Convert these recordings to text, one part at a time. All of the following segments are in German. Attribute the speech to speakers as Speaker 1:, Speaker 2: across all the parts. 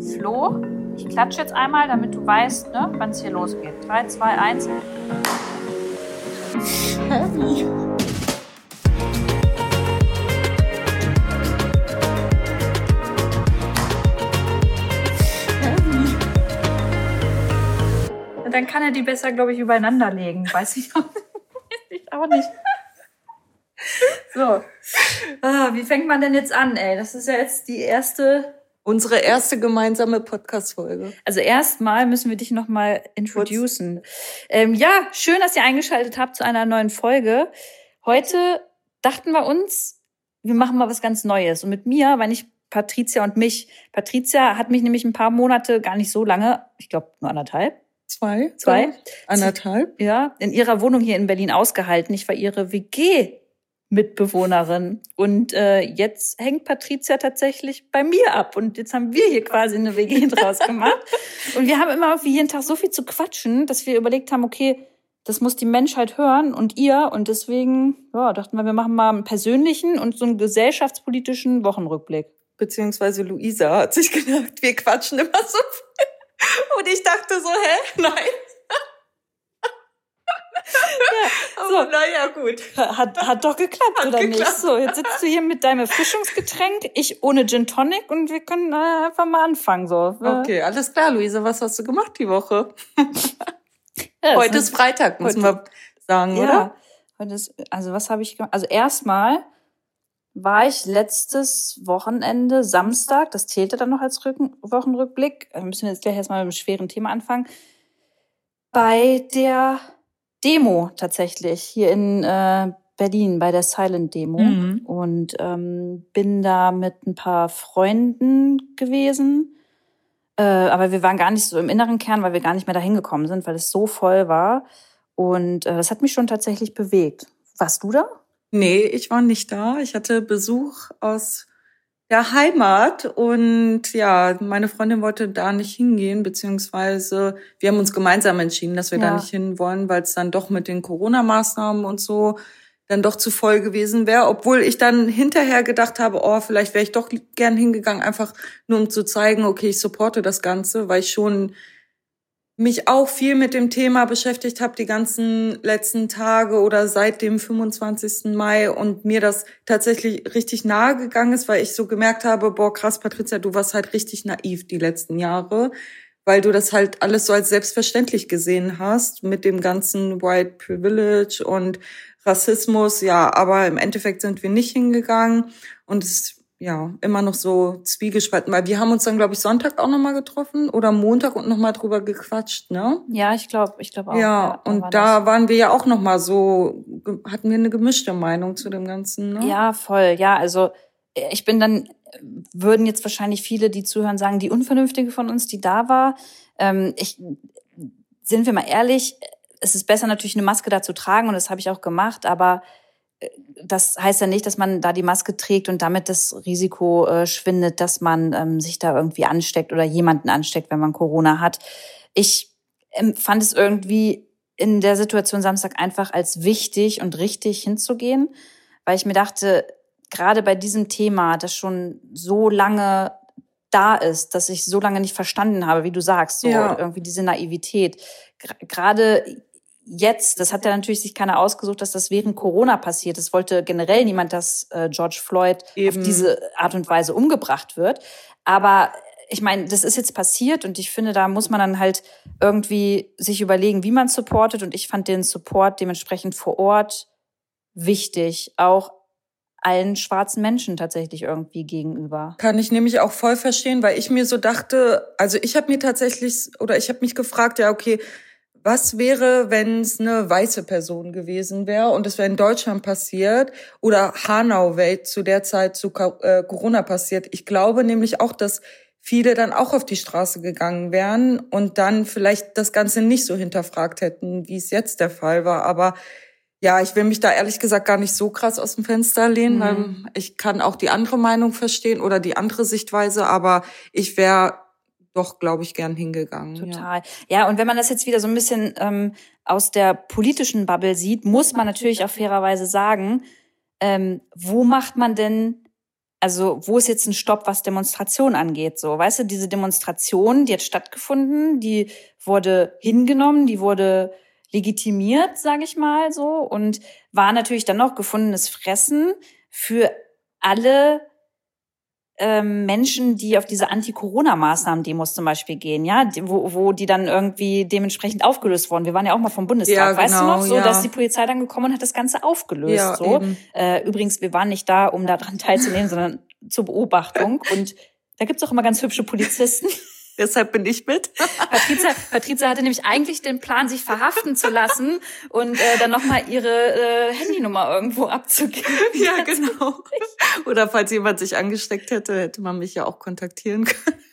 Speaker 1: Flo, ich klatsche jetzt einmal, damit du weißt, ne, wann es hier losgeht. 3, 2, 1.
Speaker 2: Heavy. Heavy.
Speaker 1: Dann kann er die besser, glaube ich, übereinander legen. Weiß ich auch, ich auch nicht. So. Ah, wie fängt man denn jetzt an, ey? Das ist ja jetzt die erste.
Speaker 2: Unsere erste gemeinsame Podcast-Folge.
Speaker 1: Also erstmal müssen wir dich nochmal introducen. Ähm, ja, schön, dass ihr eingeschaltet habt zu einer neuen Folge. Heute dachten wir uns, wir machen mal was ganz Neues. Und mit mir, weil nicht Patricia und mich. Patricia hat mich nämlich ein paar Monate, gar nicht so lange, ich glaube nur anderthalb,
Speaker 2: Zwei?
Speaker 1: Zwei?
Speaker 2: Anderthalb?
Speaker 1: ja, in ihrer Wohnung hier in Berlin ausgehalten. Ich war ihre WG-Mitbewohnerin. Und äh, jetzt hängt Patricia tatsächlich bei mir ab. Und jetzt haben wir hier quasi eine WG draus gemacht. Und wir haben immer wie jeden Tag so viel zu quatschen, dass wir überlegt haben, okay, das muss die Menschheit hören und ihr. Und deswegen ja, dachten wir, wir machen mal einen persönlichen und so einen gesellschaftspolitischen Wochenrückblick.
Speaker 2: Beziehungsweise Luisa hat sich gedacht, wir quatschen immer so viel. Und ich dachte so, hä? Nein.
Speaker 1: Ja,
Speaker 2: Aber naja, gut.
Speaker 1: Hat, hat doch geklappt,
Speaker 2: Hat
Speaker 1: oder nicht?
Speaker 2: geklappt.
Speaker 1: So, jetzt sitzt du hier mit deinem Erfrischungsgetränk, ich ohne Gin Tonic und wir können äh, einfach mal anfangen. So.
Speaker 2: Okay, alles klar, Luisa. Was hast du gemacht die Woche?
Speaker 1: Ja,
Speaker 2: Heute ist Freitag, müssen
Speaker 1: heute-
Speaker 2: wir sagen,
Speaker 1: ja,
Speaker 2: oder?
Speaker 1: Heute ist, also was habe ich gemacht? Also erstmal war ich letztes Wochenende, Samstag, das zählte dann noch als Rücken, Wochenrückblick, äh, müssen wir jetzt gleich erstmal mit einem schweren Thema anfangen, bei der Demo tatsächlich hier in äh, Berlin, bei der Silent Demo.
Speaker 2: Mhm.
Speaker 1: Und ähm, bin da mit ein paar Freunden gewesen. Äh, aber wir waren gar nicht so im inneren Kern, weil wir gar nicht mehr dahin gekommen sind, weil es so voll war. Und äh, das hat mich schon tatsächlich bewegt. Warst du da?
Speaker 2: Nee, ich war nicht da. Ich hatte Besuch aus der Heimat und ja, meine Freundin wollte da nicht hingehen, beziehungsweise wir haben uns gemeinsam entschieden, dass wir
Speaker 1: Ja.
Speaker 2: da nicht hin wollen, weil es dann doch mit den Corona-Maßnahmen und so dann doch zu voll gewesen wäre, obwohl ich dann hinterher gedacht habe, oh, vielleicht wäre ich doch gern hingegangen, einfach nur um zu zeigen, okay, ich supporte das Ganze, weil ich schon mich auch viel mit dem Thema beschäftigt habe die ganzen letzten Tage oder seit dem 25. Mai und mir das tatsächlich richtig nahe gegangen ist, weil ich so gemerkt habe, boah, krass, Patricia, du warst halt richtig naiv die letzten Jahre, weil du das halt alles so als selbstverständlich gesehen hast mit dem ganzen White Privilege und Rassismus, ja, aber im Endeffekt sind wir nicht hingegangen und es ja immer noch so zwiegespalten, weil wir haben uns dann, glaube ich, Sonntag auch nochmal getroffen oder Montag und nochmal drüber gequatscht, ne?
Speaker 1: Ja, ich glaube, ich glaube auch.
Speaker 2: Ja, und
Speaker 1: war
Speaker 2: da
Speaker 1: das.
Speaker 2: waren wir ja auch noch mal so, hatten wir eine gemischte Meinung zu dem Ganzen, ne?
Speaker 1: Ja, voll. Ja, also äh, ich bin dann, würden jetzt wahrscheinlich viele, die zuhören, sagen, die Unvernünftige von uns, die da war. Ähm, ich, sind wir mal ehrlich, es ist besser natürlich eine Maske da zu tragen und das habe ich auch gemacht, aber das heißt ja nicht, dass man da die Maske trägt und damit das Risiko äh, schwindet, dass man ähm, sich da irgendwie ansteckt oder jemanden ansteckt, wenn man Corona hat. Ich ähm, fand es irgendwie in der Situation Samstag einfach als wichtig und richtig hinzugehen, weil ich mir dachte, gerade bei diesem Thema, das schon so lange da ist, dass ich so lange nicht verstanden habe, wie du sagst, so
Speaker 2: Ja.
Speaker 1: irgendwie diese Naivität. Gerade jetzt, das hat ja natürlich sich keiner ausgesucht, dass das während Corona passiert. Es wollte generell niemand, dass äh, George Floyd
Speaker 2: Eben.
Speaker 1: auf diese Art und Weise umgebracht wird. Aber ich meine, das ist jetzt passiert und ich finde, da muss man dann halt irgendwie sich überlegen, wie man supportet. Und ich fand den Support dementsprechend vor Ort wichtig, auch allen schwarzen Menschen tatsächlich irgendwie gegenüber.
Speaker 2: Kann ich nämlich auch voll verstehen, weil ich mir so dachte, also ich habe mir tatsächlich oder ich habe mich gefragt, ja, okay, was wäre, wenn es eine weiße Person gewesen wäre und es wäre in Deutschland passiert oder Hanau wäre zu der Zeit zu äh, Corona passiert. Ich glaube nämlich auch, dass viele dann auch auf die Straße gegangen wären und dann vielleicht das Ganze nicht so hinterfragt hätten, wie es jetzt der Fall war. Aber ja, ich will mich da ehrlich gesagt gar nicht so krass aus dem Fenster lehnen,
Speaker 1: Mhm.
Speaker 2: weil ich kann auch die andere Meinung verstehen oder die andere Sichtweise, aber ich wäre doch, glaube ich, gern hingegangen. Ja.
Speaker 1: Total. Ja. und wenn man das jetzt wieder so ein bisschen ähm, aus der politischen Bubble sieht, muss man natürlich auch fairerweise sagen, ähm, wo macht man denn also wo ist jetzt ein Stopp, was Demonstration angeht? So, weißt du, diese Demonstration, die hat stattgefunden, die wurde hingenommen, die wurde legitimiert, sage ich mal so, und war natürlich dann noch gefundenes Fressen für alle ähm, Menschen, die auf diese Anti-Corona-Maßnahmen-Demos zum Beispiel gehen, ja, wo, wo die dann irgendwie dementsprechend aufgelöst wurden. Wir waren ja auch mal vom Bundestag, ja, genau, weißt du genau, noch, so, ja. dass die Polizei dann gekommen und hat das Ganze aufgelöst. Ja, so. Äh, übrigens, wir waren nicht da, um daran teilzunehmen, sondern zur Beobachtung. Und da gibt's auch immer ganz hübsche Polizisten.
Speaker 2: Deshalb bin ich mit.
Speaker 1: Patrizia, Patrizia hatte nämlich eigentlich den Plan, sich verhaften zu lassen und äh, dann nochmal ihre äh, Handynummer irgendwo abzugeben.
Speaker 2: Ja, genau. Oder falls jemand sich angesteckt hätte, hätte man mich ja auch kontaktieren können.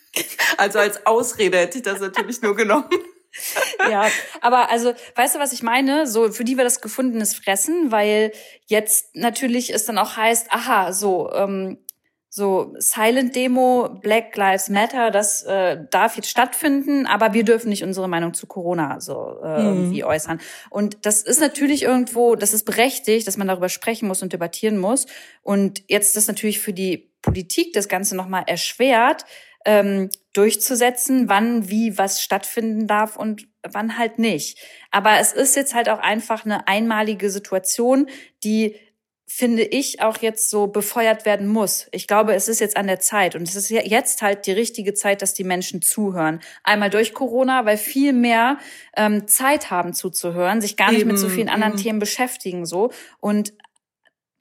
Speaker 2: Also als Ausrede hätte ich das natürlich nur genommen.
Speaker 1: ja, aber also, weißt du, was ich meine? So, für die wir das gefundenes Fressen, weil jetzt natürlich es dann auch heißt, aha, so, ähm, so Silent Demo, Black Lives Matter, das äh, darf jetzt stattfinden, aber wir dürfen nicht unsere Meinung zu Corona so äh, mhm. irgendwie äußern. Und das ist natürlich irgendwo, das ist berechtigt, dass man darüber sprechen muss und debattieren muss. Und jetzt ist das natürlich für die Politik das Ganze nochmal erschwert, ähm, durchzusetzen, wann wie was stattfinden darf und wann halt nicht. Aber es ist jetzt halt auch einfach eine einmalige Situation, die finde ich, auch jetzt so befeuert werden muss. Ich glaube, es ist jetzt an der Zeit und es ist jetzt halt die richtige Zeit, dass die Menschen zuhören. Einmal durch Corona, weil viel mehr ähm, Zeit haben zuzuhören, sich gar nicht eben, mit so vielen anderen eben. Themen beschäftigen so und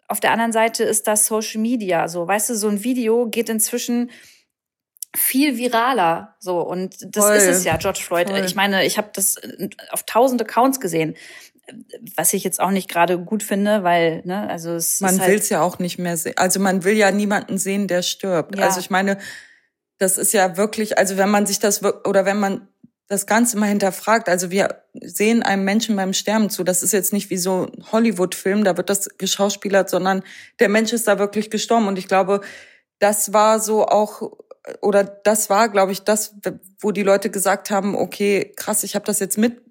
Speaker 1: auf der anderen Seite ist das Social Media so. Weißt du, so ein Video geht inzwischen viel viraler so und das Voll. ist es ja George Floyd. Voll. Ich meine, ich habe das auf tausend Accounts gesehen was ich jetzt auch nicht gerade gut finde, weil, ne, also es
Speaker 2: Man
Speaker 1: ist
Speaker 2: halt will es ja auch nicht mehr sehen. Also man will ja niemanden sehen, der stirbt. Ja. Also ich meine, das ist ja wirklich, also wenn man sich das oder wenn man das Ganze mal hinterfragt, also wir sehen einem Menschen beim Sterben zu. Das ist jetzt nicht wie so ein Hollywood-Film, da wird das geschauspielert, sondern der Mensch ist da wirklich gestorben. Und ich glaube, das war so auch, oder das war, glaube ich, das, wo die Leute gesagt haben, okay, krass, ich habe das jetzt mit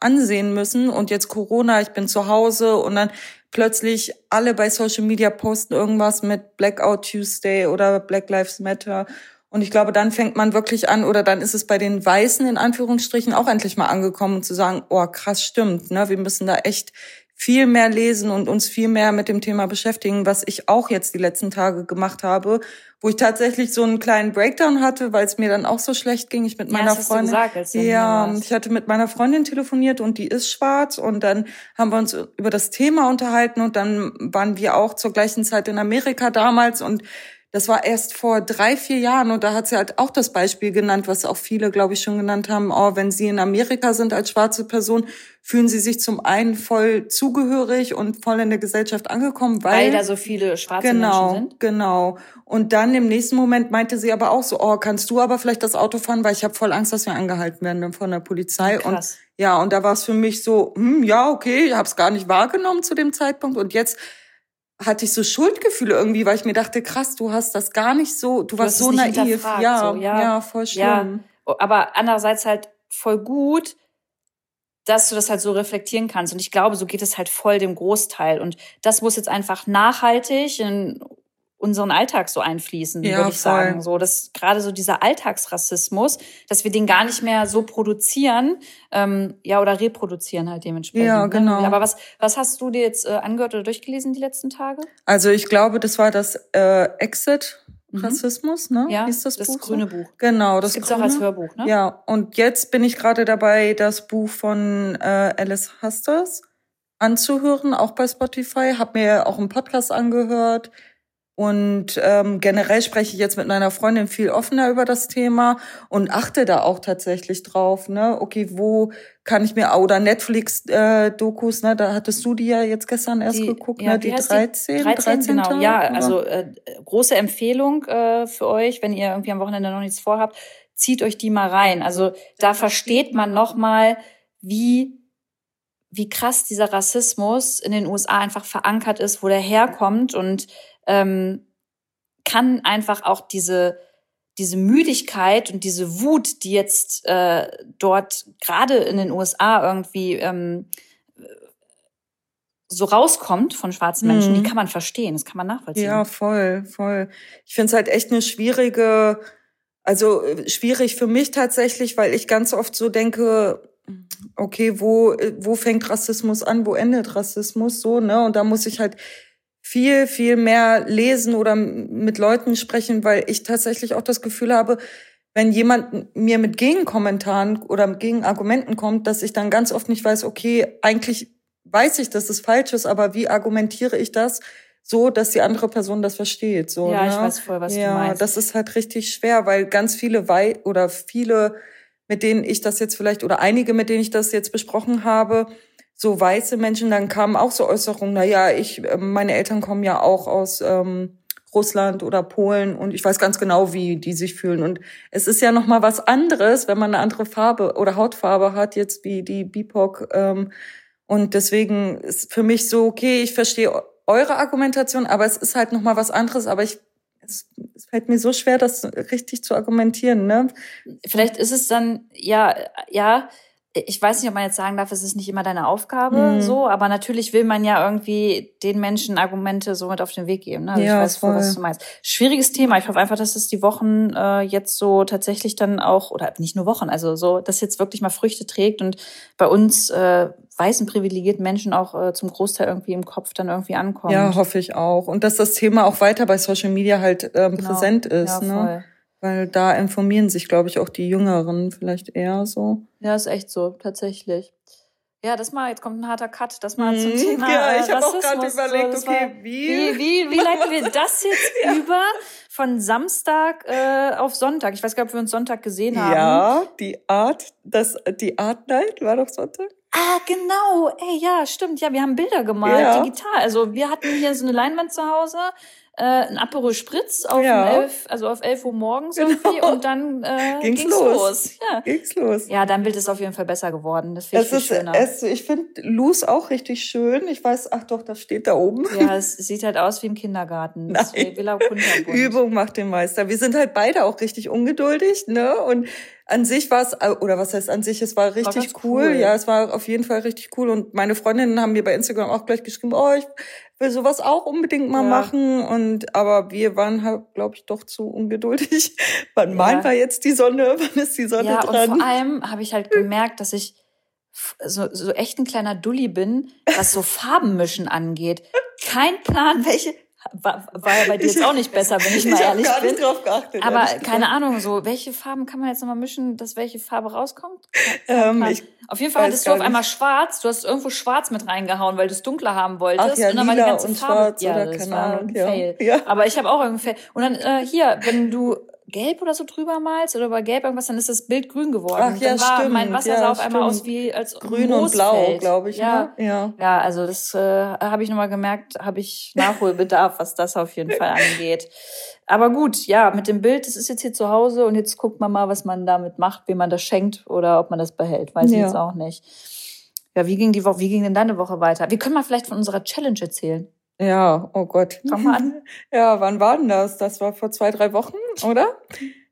Speaker 2: ansehen müssen und jetzt Corona, ich bin zu Hause und dann plötzlich alle bei Social Media posten irgendwas mit Blackout Tuesday oder Black Lives Matter. Und ich glaube, dann fängt man wirklich an, oder dann ist es bei den Weißen in Anführungsstrichen auch endlich mal angekommen zu sagen, oh krass, stimmt, ne? Wir müssen da echt viel mehr lesen und uns viel mehr mit dem Thema beschäftigen, was ich auch jetzt die letzten Tage gemacht habe, wo ich tatsächlich so einen kleinen Breakdown hatte, weil es mir dann auch so schlecht ging. Ich mit ja, meiner Freundin. Gesagt, ja, ich hatte mit meiner Freundin telefoniert und die ist schwarz und dann haben wir uns über das Thema unterhalten und dann waren wir auch zur gleichen Zeit in Amerika damals und das war erst vor drei, vier Jahren und da hat sie halt auch das Beispiel genannt, was auch viele, glaube ich, schon genannt haben. Oh, wenn sie in Amerika sind als schwarze Person, fühlen sie sich zum einen voll zugehörig und voll in der Gesellschaft angekommen, weil,
Speaker 1: weil da so viele schwarze
Speaker 2: genau,
Speaker 1: Menschen sind.
Speaker 2: Genau. Und dann im nächsten Moment meinte sie aber auch so, oh, kannst du aber vielleicht das Auto fahren, weil ich habe voll Angst, dass wir angehalten werden von der Polizei. Krass. Und ja, und da war es für mich so, hm, ja, okay, ich habe es gar nicht wahrgenommen zu dem Zeitpunkt und jetzt hatte ich so Schuldgefühle irgendwie, weil ich mir dachte, krass, du hast das gar nicht so, du, du warst so naiv. Ja, so, ja, ja, voll schlimm. Ja,
Speaker 1: aber andererseits halt voll gut, dass du das halt so reflektieren kannst. Und ich glaube, so geht es halt voll dem Großteil. Und das muss jetzt einfach nachhaltig in unseren Alltag so einfließen, ja, würde ich voll. sagen. So, dass gerade so dieser Alltagsrassismus, dass wir den gar nicht mehr so produzieren, ähm, ja, oder reproduzieren halt dementsprechend. Ja, ne? genau. Aber was, was hast du dir jetzt äh, angehört oder durchgelesen die letzten Tage?
Speaker 2: Also ich glaube, das war das äh, Exit. Mhm. Rassismus, ne?
Speaker 1: Ja, Hieß das, das Buch grüne so? Buch.
Speaker 2: Genau, das,
Speaker 1: das gibt's grüne. auch als Hörbuch, ne?
Speaker 2: Ja, und jetzt bin ich gerade dabei, das Buch von äh, Alice Hasters anzuhören, auch bei Spotify. Hab mir auch einen Podcast angehört. Und ähm, generell spreche ich jetzt mit meiner Freundin viel offener über das Thema und achte da auch tatsächlich drauf, ne? Okay, wo kann ich mir oder Netflix äh, Dokus, ne? Da hattest du die ja jetzt gestern erst die, geguckt, ja, ne? Die 13, die 13, 13
Speaker 1: genau. Tage, ja, also äh, große Empfehlung äh, für euch, wenn ihr irgendwie am Wochenende noch nichts vorhabt, zieht euch die mal rein. Also da versteht man noch mal, wie wie krass dieser Rassismus in den USA einfach verankert ist, wo der herkommt und ähm, kann einfach auch diese diese Müdigkeit und diese Wut, die jetzt äh, dort gerade in den USA irgendwie ähm, so rauskommt von schwarzen Menschen, die kann man verstehen, das kann man nachvollziehen.
Speaker 2: Ja, voll, voll. Ich finde es halt echt eine schwierige, also äh, schwierig für mich tatsächlich, weil ich ganz oft so denke, okay, wo, wo fängt Rassismus an, wo endet Rassismus so, ne? Und da muss ich halt viel, viel mehr lesen oder mit Leuten sprechen, weil ich tatsächlich auch das Gefühl habe, wenn jemand mir mit Gegenkommentaren oder mit Gegenargumenten kommt, dass ich dann ganz oft nicht weiß, okay, eigentlich weiß ich, dass es falsch ist, aber wie argumentiere ich das so, dass die andere Person das versteht? So,
Speaker 1: ja,
Speaker 2: ne?
Speaker 1: ich weiß voll, was
Speaker 2: ja,
Speaker 1: du meinst.
Speaker 2: das ist halt richtig schwer, weil ganz viele Wei oder viele, mit denen ich das jetzt vielleicht oder einige, mit denen ich das jetzt besprochen habe, so weiße Menschen, dann kamen auch so Äußerungen, na ja, ich, ähm, meine Eltern kommen ja auch aus ähm, Russland oder Polen und ich weiß ganz genau, wie die sich fühlen. Und es ist ja noch mal was anderes, wenn man eine andere Farbe oder Hautfarbe hat, jetzt wie die BIPOC. Ähm, und deswegen ist für mich so, okay, ich verstehe eure Argumentation, aber es ist halt noch mal was anderes. Aber ich, es, es fällt mir so schwer, das richtig zu argumentieren. Ne?
Speaker 1: Vielleicht ist es dann, ja, ja, ich weiß nicht, ob man jetzt sagen darf, es ist nicht immer deine Aufgabe,
Speaker 2: Mhm.
Speaker 1: so, aber natürlich will man ja irgendwie den Menschen Argumente so mit auf den Weg geben. Ne? Also
Speaker 2: Ja,
Speaker 1: ich weiß voll, was
Speaker 2: voll.
Speaker 1: du meinst. Schwieriges Thema. Ich hoffe einfach, dass es die Wochen äh, jetzt so tatsächlich dann auch, oder nicht nur Wochen, also so, dass jetzt wirklich mal Früchte trägt und bei uns äh, weißen privilegierten Menschen auch äh, zum Großteil irgendwie im Kopf dann irgendwie ankommt.
Speaker 2: Ja, hoffe ich auch. Und dass das Thema auch weiter bei Social Media halt ähm,
Speaker 1: Genau.
Speaker 2: präsent ist.
Speaker 1: Ja,
Speaker 2: ne? Weil da informieren sich, glaube ich, auch die Jüngeren vielleicht eher so.
Speaker 1: Ja, ist echt so, tatsächlich. Ja, das mal, jetzt kommt ein harter Cut, das mal zum
Speaker 2: Mhm.
Speaker 1: Thema.
Speaker 2: Ja, ich habe auch gerade überlegt, okay,
Speaker 1: war-
Speaker 2: wie?
Speaker 1: Wie, wie, wie leiten wir das jetzt über von Samstag äh, auf Sonntag? Ich weiß gar nicht, ob wir uns Sonntag gesehen haben.
Speaker 2: Ja, die Art, das, die Art Night war doch Sonntag.
Speaker 1: Ah, genau. Ey, ja, stimmt. Ja, wir haben Bilder gemalt,
Speaker 2: Ja.
Speaker 1: digital. Also wir hatten hier so eine Leinwand zu Hause, äh, ein Aperol Spritz auf
Speaker 2: Ja. Genau.
Speaker 1: elf, also auf 11 Uhr morgens irgendwie und dann äh,
Speaker 2: Ging's
Speaker 1: ging's,
Speaker 2: los.
Speaker 1: los. Ja.
Speaker 2: Ging's los.
Speaker 1: ja, dein Bild ist auf jeden Fall besser geworden. Das finde ich
Speaker 2: Es ist,
Speaker 1: schöner.
Speaker 2: es, ich finde Luz auch richtig schön. Ich weiß, ach doch, das steht da oben.
Speaker 1: Ja, es sieht halt aus wie im Kindergarten. Das
Speaker 2: Nein.
Speaker 1: Kunterbund.
Speaker 2: Übung macht den Meister. Wir sind halt beide auch richtig ungeduldig, ne? Und an sich war es, oder was heißt an sich, es war richtig
Speaker 1: ganz
Speaker 2: cool.
Speaker 1: cool.
Speaker 2: Ja, es war auf jeden Fall richtig cool. Und meine Freundinnen haben mir bei Instagram auch gleich geschrieben, oh, ich will sowas auch unbedingt mal
Speaker 1: Ja.
Speaker 2: machen. Und aber wir waren halt, glaube ich, doch zu ungeduldig. Wann
Speaker 1: Ja.
Speaker 2: malen wir jetzt die Sonne? Wann ist die Sonne
Speaker 1: Ja, und
Speaker 2: dran?
Speaker 1: vor allem habe ich halt gemerkt, dass ich so, so echt ein kleiner Dulli bin, was so Farbenmischen angeht. Kein Plan, welche. War, war ja bei dir jetzt auch nicht besser, wenn ich mal
Speaker 2: hab
Speaker 1: ehrlich
Speaker 2: gar
Speaker 1: bin.
Speaker 2: nicht drauf geachtet.
Speaker 1: Aber keine. Ahnung, so welche Farben kann man jetzt nochmal mischen, dass welche Farbe rauskommt?
Speaker 2: Ähm, ich
Speaker 1: auf jeden Fall hattest du auf einmal
Speaker 2: nicht.
Speaker 1: schwarz, du hast irgendwo schwarz mit reingehauen, weil du es dunkler haben wolltest.
Speaker 2: Ach ja,
Speaker 1: und dann war die ganze Farbe.
Speaker 2: schwarz
Speaker 1: ja, das war
Speaker 2: Ahnung,
Speaker 1: ein. Fail.
Speaker 2: Ja.
Speaker 1: Aber ich habe auch irgendwie Fail. Und dann äh, hier, wenn du gelb oder so drüber malst oder bei gelb irgendwas, dann ist das Bild grün geworden.
Speaker 2: Ach ja,
Speaker 1: dann war
Speaker 2: stimmt.
Speaker 1: mein Wasser
Speaker 2: Ja,
Speaker 1: sah auf einmal aus wie als
Speaker 2: Grün und blau,
Speaker 1: Moosfeld.
Speaker 2: glaube ich.
Speaker 1: Ja.
Speaker 2: Ne? Ja.
Speaker 1: Ja, also das äh, habe ich nochmal gemerkt, habe ich Nachholbedarf, was das auf jeden Fall angeht. Aber gut, ja, mit dem Bild, das ist jetzt hier zu Hause und jetzt guckt man mal, was man damit macht, wem man das schenkt oder ob man das behält. Weiß ich
Speaker 2: Ja.
Speaker 1: jetzt auch nicht. Ja, wie ging die Woche, wie ging denn deine Woche weiter? Wir können mal vielleicht von unserer Challenge erzählen.
Speaker 2: Ja, oh Gott.
Speaker 1: Fang mal an.
Speaker 2: Ja, wann war denn das? Das war vor zwei, drei Wochen, oder?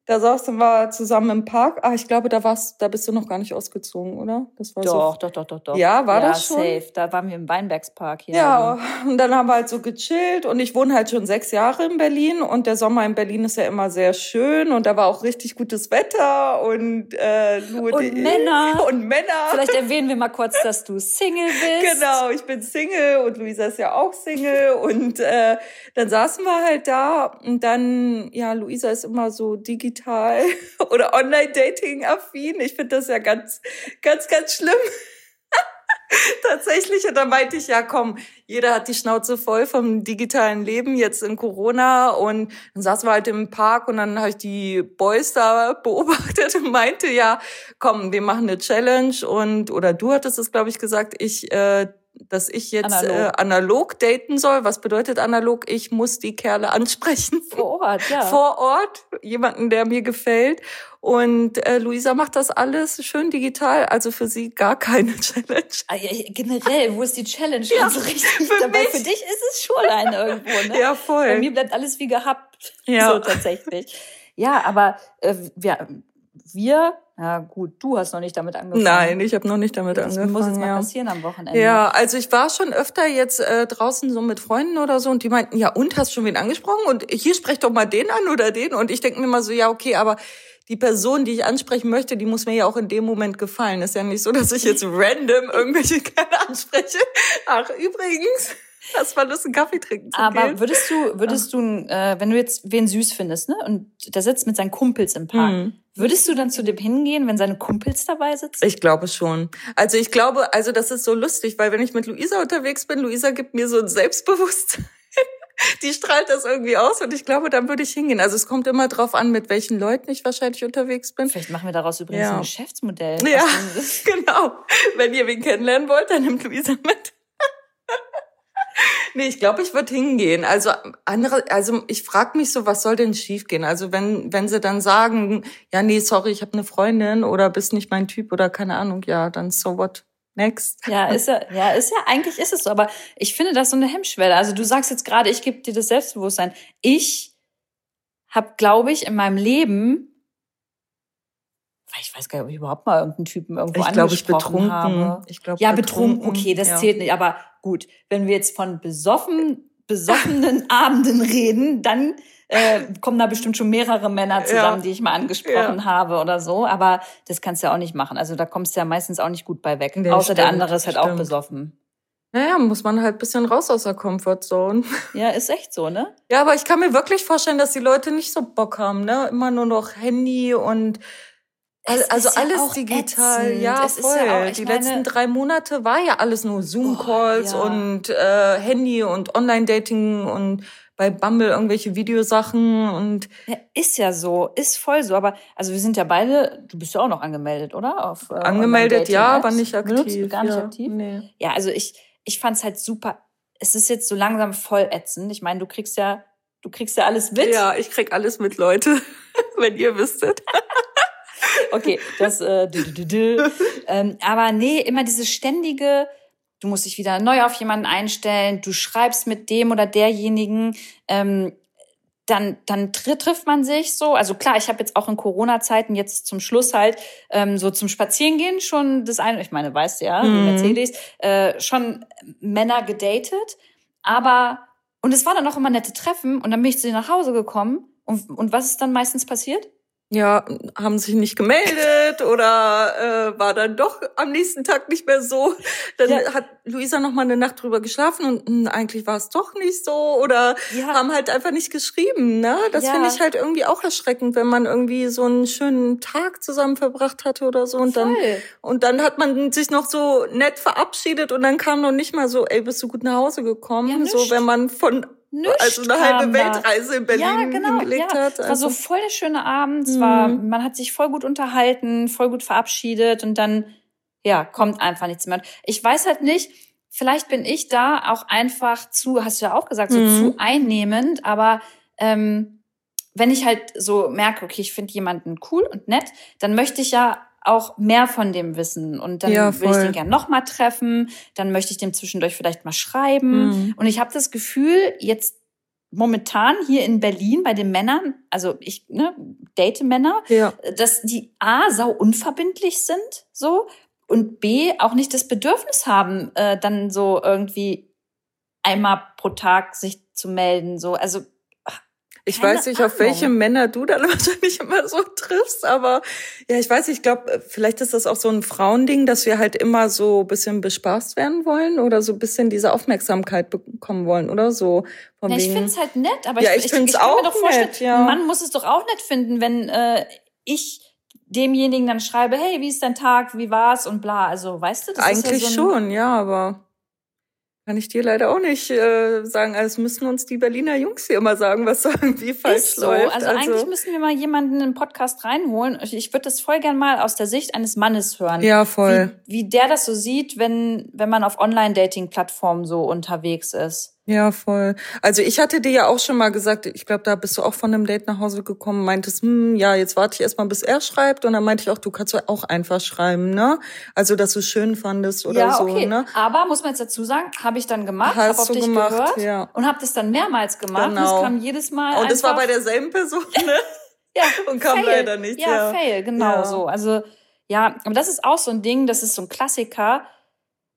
Speaker 2: Da saßen wir zusammen im Park. Ah, ich glaube, da warst, da bist du noch gar nicht ausgezogen, oder? Das war
Speaker 1: Doch,
Speaker 2: so.
Speaker 1: doch, doch, doch, doch.
Speaker 2: Ja, war
Speaker 1: ja,
Speaker 2: das schon?
Speaker 1: safe. Da waren wir im Weinbergspark hier.
Speaker 2: Ja, und dann haben wir halt so gechillt und ich wohne halt schon sechs Jahre in Berlin und der Sommer in Berlin ist ja immer sehr schön und da war auch richtig gutes Wetter und äh, nur
Speaker 1: Und
Speaker 2: die
Speaker 1: Männer.
Speaker 2: und Männer.
Speaker 1: Vielleicht erwähnen wir mal kurz, dass du Single bist.
Speaker 2: Genau, ich bin Single und Luisa ist ja auch Single und äh, dann saßen wir halt da und dann, ja, Luisa ist immer so digital oder Online-Dating-affin. Ich finde das ja ganz, ganz, ganz schlimm. Tatsächlich, und dann meinte ich, ja komm, jeder hat die Schnauze voll vom digitalen Leben jetzt in Corona und dann saßen wir halt im Park und dann habe ich die Boys da beobachtet und meinte, ja, komm, wir machen eine Challenge und, oder du hattest es, glaube ich, gesagt, ich, äh, dass ich jetzt
Speaker 1: Analog.
Speaker 2: Äh, analog daten soll. Was bedeutet analog? Ich muss die Kerle ansprechen.
Speaker 1: Vor Ort, ja.
Speaker 2: Vor Ort, jemanden, der mir gefällt. Und äh, Luisa macht das alles schön digital, also für sie gar keine Challenge.
Speaker 1: Ah, ja, generell, wo ist die Challenge?
Speaker 2: Ja,
Speaker 1: also richtig
Speaker 2: für
Speaker 1: dabei.
Speaker 2: mich.
Speaker 1: Für dich ist es schon ein irgendwo, ne?
Speaker 2: Ja,
Speaker 1: Bei
Speaker 2: voll.
Speaker 1: mir bleibt alles wie gehabt.
Speaker 2: Ja.
Speaker 1: So tatsächlich. Ja, aber äh, wir, wir, ja gut, du hast noch nicht damit angefangen.
Speaker 2: Nein, ich habe noch nicht damit
Speaker 1: das
Speaker 2: angefangen.
Speaker 1: muss jetzt mal
Speaker 2: ja.
Speaker 1: passieren am Wochenende.
Speaker 2: Ja, also ich war schon öfter jetzt äh, draußen so mit Freunden oder so und die meinten, ja und, hast schon wen angesprochen? Und hier sprech doch mal den an oder den. Und ich denke mir mal so, ja okay, aber die Person, die ich ansprechen möchte, die muss mir ja auch in dem Moment gefallen. Ist ja nicht so, dass ich jetzt random irgendwelche Kerle anspreche. Ach, übrigens, hast mal Lust, einen Kaffee trinken zu
Speaker 1: Aber
Speaker 2: gehen?
Speaker 1: würdest du, würdest du, äh, wenn du jetzt wen süß findest, ne, und der sitzt mit seinen Kumpels im Park,
Speaker 2: Hm.
Speaker 1: Würdest du dann zu dem hingehen, wenn seine Kumpels dabei sitzen?
Speaker 2: Ich glaube schon. Also ich glaube, also das ist so lustig, weil wenn ich mit Luisa unterwegs bin, Luisa gibt mir so ein Selbstbewusstsein. Die strahlt das irgendwie aus und ich glaube, dann würde ich hingehen. Also es kommt immer drauf an, mit welchen Leuten ich wahrscheinlich unterwegs bin.
Speaker 1: Vielleicht machen wir daraus übrigens
Speaker 2: Ja.
Speaker 1: ein Geschäftsmodell.
Speaker 2: Ja,
Speaker 1: denn-
Speaker 2: genau. Wenn ihr wen kennenlernen wollt, dann nimmt Luisa mit. Nee, ich glaube, ich würde hingehen. Also andere, also ich frage mich so, was soll denn schiefgehen? Also wenn wenn sie dann sagen, ja nee, sorry, ich habe eine Freundin oder bist nicht mein Typ oder keine Ahnung, ja, dann so what? Next.
Speaker 1: Ja, ist ja, ja, ist ja, eigentlich ist es so, aber ich finde das so eine Hemmschwelle. Also du sagst jetzt gerade, ich gebe dir das Selbstbewusstsein. Ich habe, glaube ich, in meinem Leben, ich weiß gar nicht, ob ich überhaupt mal irgendeinen Typen irgendwo
Speaker 2: Ich glaube, ich betrunken.
Speaker 1: habe.
Speaker 2: Ich glaube,
Speaker 1: Ja, betrunken, okay, das
Speaker 2: ja.
Speaker 1: zählt nicht. Aber gut, wenn wir jetzt von besoffen, besoffenen Abenden reden, dann äh, kommen da bestimmt schon mehrere Männer zusammen,
Speaker 2: Ja.
Speaker 1: die ich mal angesprochen
Speaker 2: Ja.
Speaker 1: habe oder so. Aber das kannst du ja auch nicht machen. Also da kommst du ja meistens auch nicht gut bei weg.
Speaker 2: Nee,
Speaker 1: Außer der
Speaker 2: stimmt,
Speaker 1: andere ist halt auch
Speaker 2: stimmt.
Speaker 1: besoffen.
Speaker 2: Naja, muss man halt bisschen raus aus der Comfortzone.
Speaker 1: Ja, ist echt so, ne?
Speaker 2: Ja, aber ich kann mir wirklich vorstellen, dass die Leute nicht so Bock haben, ne? Immer nur noch Handy und
Speaker 1: Es
Speaker 2: also
Speaker 1: ja
Speaker 2: alles
Speaker 1: auch
Speaker 2: digital.
Speaker 1: ätzend.
Speaker 2: Ja,
Speaker 1: Es
Speaker 2: voll.
Speaker 1: ja auch-
Speaker 2: die
Speaker 1: meine-
Speaker 2: letzten drei Monate war ja alles nur Zoom-Calls
Speaker 1: Oh, ja.
Speaker 2: und äh, Handy und Online-Dating und bei Bumble irgendwelche Videosachen und
Speaker 1: Ja, ist ja so, ist voll so. Aber also wir sind ja beide, du bist ja auch noch angemeldet, oder? Auf, äh,
Speaker 2: angemeldet, ja, aber nicht
Speaker 1: Benutzt
Speaker 2: aktiv.
Speaker 1: du gar nicht
Speaker 2: ja.
Speaker 1: aktiv?
Speaker 2: Nee.
Speaker 1: Ja, also ich, ich fand's halt super. Es ist jetzt so langsam voll ätzend. Ich meine, du kriegst ja, du kriegst ja alles mit.
Speaker 2: Ja, ich krieg alles mit, Leute, wenn ihr wüsstet.
Speaker 1: Okay, das, äh, dü, dü, dü, ähm, aber nee, immer diese ständige, du musst dich wieder neu auf jemanden einstellen, du schreibst mit dem oder derjenigen, ähm, dann, dann tr trifft man sich so. Also klar, ich habe jetzt auch in Corona-Zeiten jetzt zum Schluss halt ähm, so zum Spazierengehen schon das eine, ich meine, weißt du ja,
Speaker 2: Mhm.
Speaker 1: wie Mercedes, äh, schon Männer gedatet. Aber, und es waren dann auch immer nette Treffen und dann bin ich zu denen nach Hause gekommen. Und, und was ist dann meistens passiert?
Speaker 2: Ja, haben sich nicht gemeldet oder äh, war dann doch am nächsten Tag nicht mehr so. Dann
Speaker 1: Ja.
Speaker 2: hat Luisa noch mal eine Nacht drüber geschlafen und mh, eigentlich war es doch nicht so oder
Speaker 1: Ja.
Speaker 2: haben halt einfach nicht geschrieben. Ne, das
Speaker 1: Ja.
Speaker 2: finde ich halt irgendwie auch erschreckend, wenn man irgendwie so einen schönen Tag zusammen verbracht hatte oder so und dann
Speaker 1: Voll.
Speaker 2: und dann hat man sich noch so nett verabschiedet und dann kam noch nicht mal so, ey, bist du gut nach Hause gekommen? So, wenn man von
Speaker 1: Nichts
Speaker 2: also eine halbe. Weltreise in Berlin
Speaker 1: ja, genau,
Speaker 2: hingelegt
Speaker 1: ja.
Speaker 2: hat.
Speaker 1: Es war so
Speaker 2: Also,
Speaker 1: voll der schöne Abend. Es war,
Speaker 2: Mhm.
Speaker 1: man hat sich voll gut unterhalten, voll gut verabschiedet und dann, ja, kommt einfach nichts mehr. Ich weiß halt nicht, vielleicht bin ich da auch einfach zu, hast du ja auch gesagt, so
Speaker 2: Mhm.
Speaker 1: zu einnehmend, aber ähm, wenn ich halt so merke, okay, ich finde jemanden cool und nett, dann möchte ich ja auch mehr von dem wissen. Und dann
Speaker 2: Ja,
Speaker 1: will ich den gern noch mal treffen, dann möchte ich dem zwischendurch vielleicht mal schreiben.
Speaker 2: Mhm.
Speaker 1: und ich habe das Gefühl, jetzt momentan hier in Berlin bei den Männern, also ich ne, date Männer,
Speaker 2: ja.
Speaker 1: dass die A sau unverbindlich sind, so und B auch nicht das Bedürfnis haben, äh, dann so irgendwie einmal pro Tag sich zu melden, so. Also
Speaker 2: Ich
Speaker 1: Keine
Speaker 2: weiß nicht, auf
Speaker 1: Ahnung.
Speaker 2: welche Männer du dann wahrscheinlich immer so triffst, aber ja, ich weiß, ich glaube, vielleicht ist das auch so ein Frauending, dass wir halt immer so ein bisschen bespaßt werden wollen oder so ein bisschen diese Aufmerksamkeit bekommen wollen oder so. Von
Speaker 1: Ja, ich finde es halt nett, aber
Speaker 2: Ja,
Speaker 1: ich,
Speaker 2: ich find's
Speaker 1: ich kann
Speaker 2: auch
Speaker 1: mir doch vorstellen,
Speaker 2: nett, ja.
Speaker 1: ein Mann muss es doch auch nett finden, wenn äh, ich demjenigen dann schreibe, hey, wie ist dein Tag, wie war's und bla. Also, weißt du, das
Speaker 2: Eigentlich
Speaker 1: ist ja so ein,
Speaker 2: schon, ja, aber kann ich dir leider auch nicht äh, sagen. Also es müssen uns die Berliner Jungs hier immer sagen, was so irgendwie falsch
Speaker 1: Ist so.
Speaker 2: läuft.
Speaker 1: Also, eigentlich müssen wir mal jemanden in den Podcast reinholen. Ich, ich würde das voll gern mal aus der Sicht eines Mannes hören.
Speaker 2: ja, voll.
Speaker 1: Wie, wie der das so sieht, wenn, wenn man auf Online-Dating-Plattformen so unterwegs ist.
Speaker 2: Ja, voll. Also ich hatte dir ja auch schon mal gesagt, ich glaube, da bist du auch von einem Date nach Hause gekommen, meintest, hm, ja, jetzt warte ich erstmal, bis er schreibt. Und dann meinte ich auch, du kannst ja auch einfach schreiben, ne? Also, dass du es schön fandest oder
Speaker 1: ja,
Speaker 2: so,
Speaker 1: okay.
Speaker 2: ne?
Speaker 1: Aber muss man jetzt dazu sagen, habe ich dann gemacht, habe auf
Speaker 2: du
Speaker 1: dich
Speaker 2: gemacht,
Speaker 1: gehört
Speaker 2: ja.
Speaker 1: und habe das dann mehrmals gemacht. Und
Speaker 2: Genau.
Speaker 1: es kam jedes Mal
Speaker 2: Und es war bei derselben Person, ne?
Speaker 1: ja,
Speaker 2: und kam fail. leider nicht.
Speaker 1: Ja, ja. fail, genau ja. so. Also ja, aber das ist auch so ein Ding, das ist so ein Klassiker.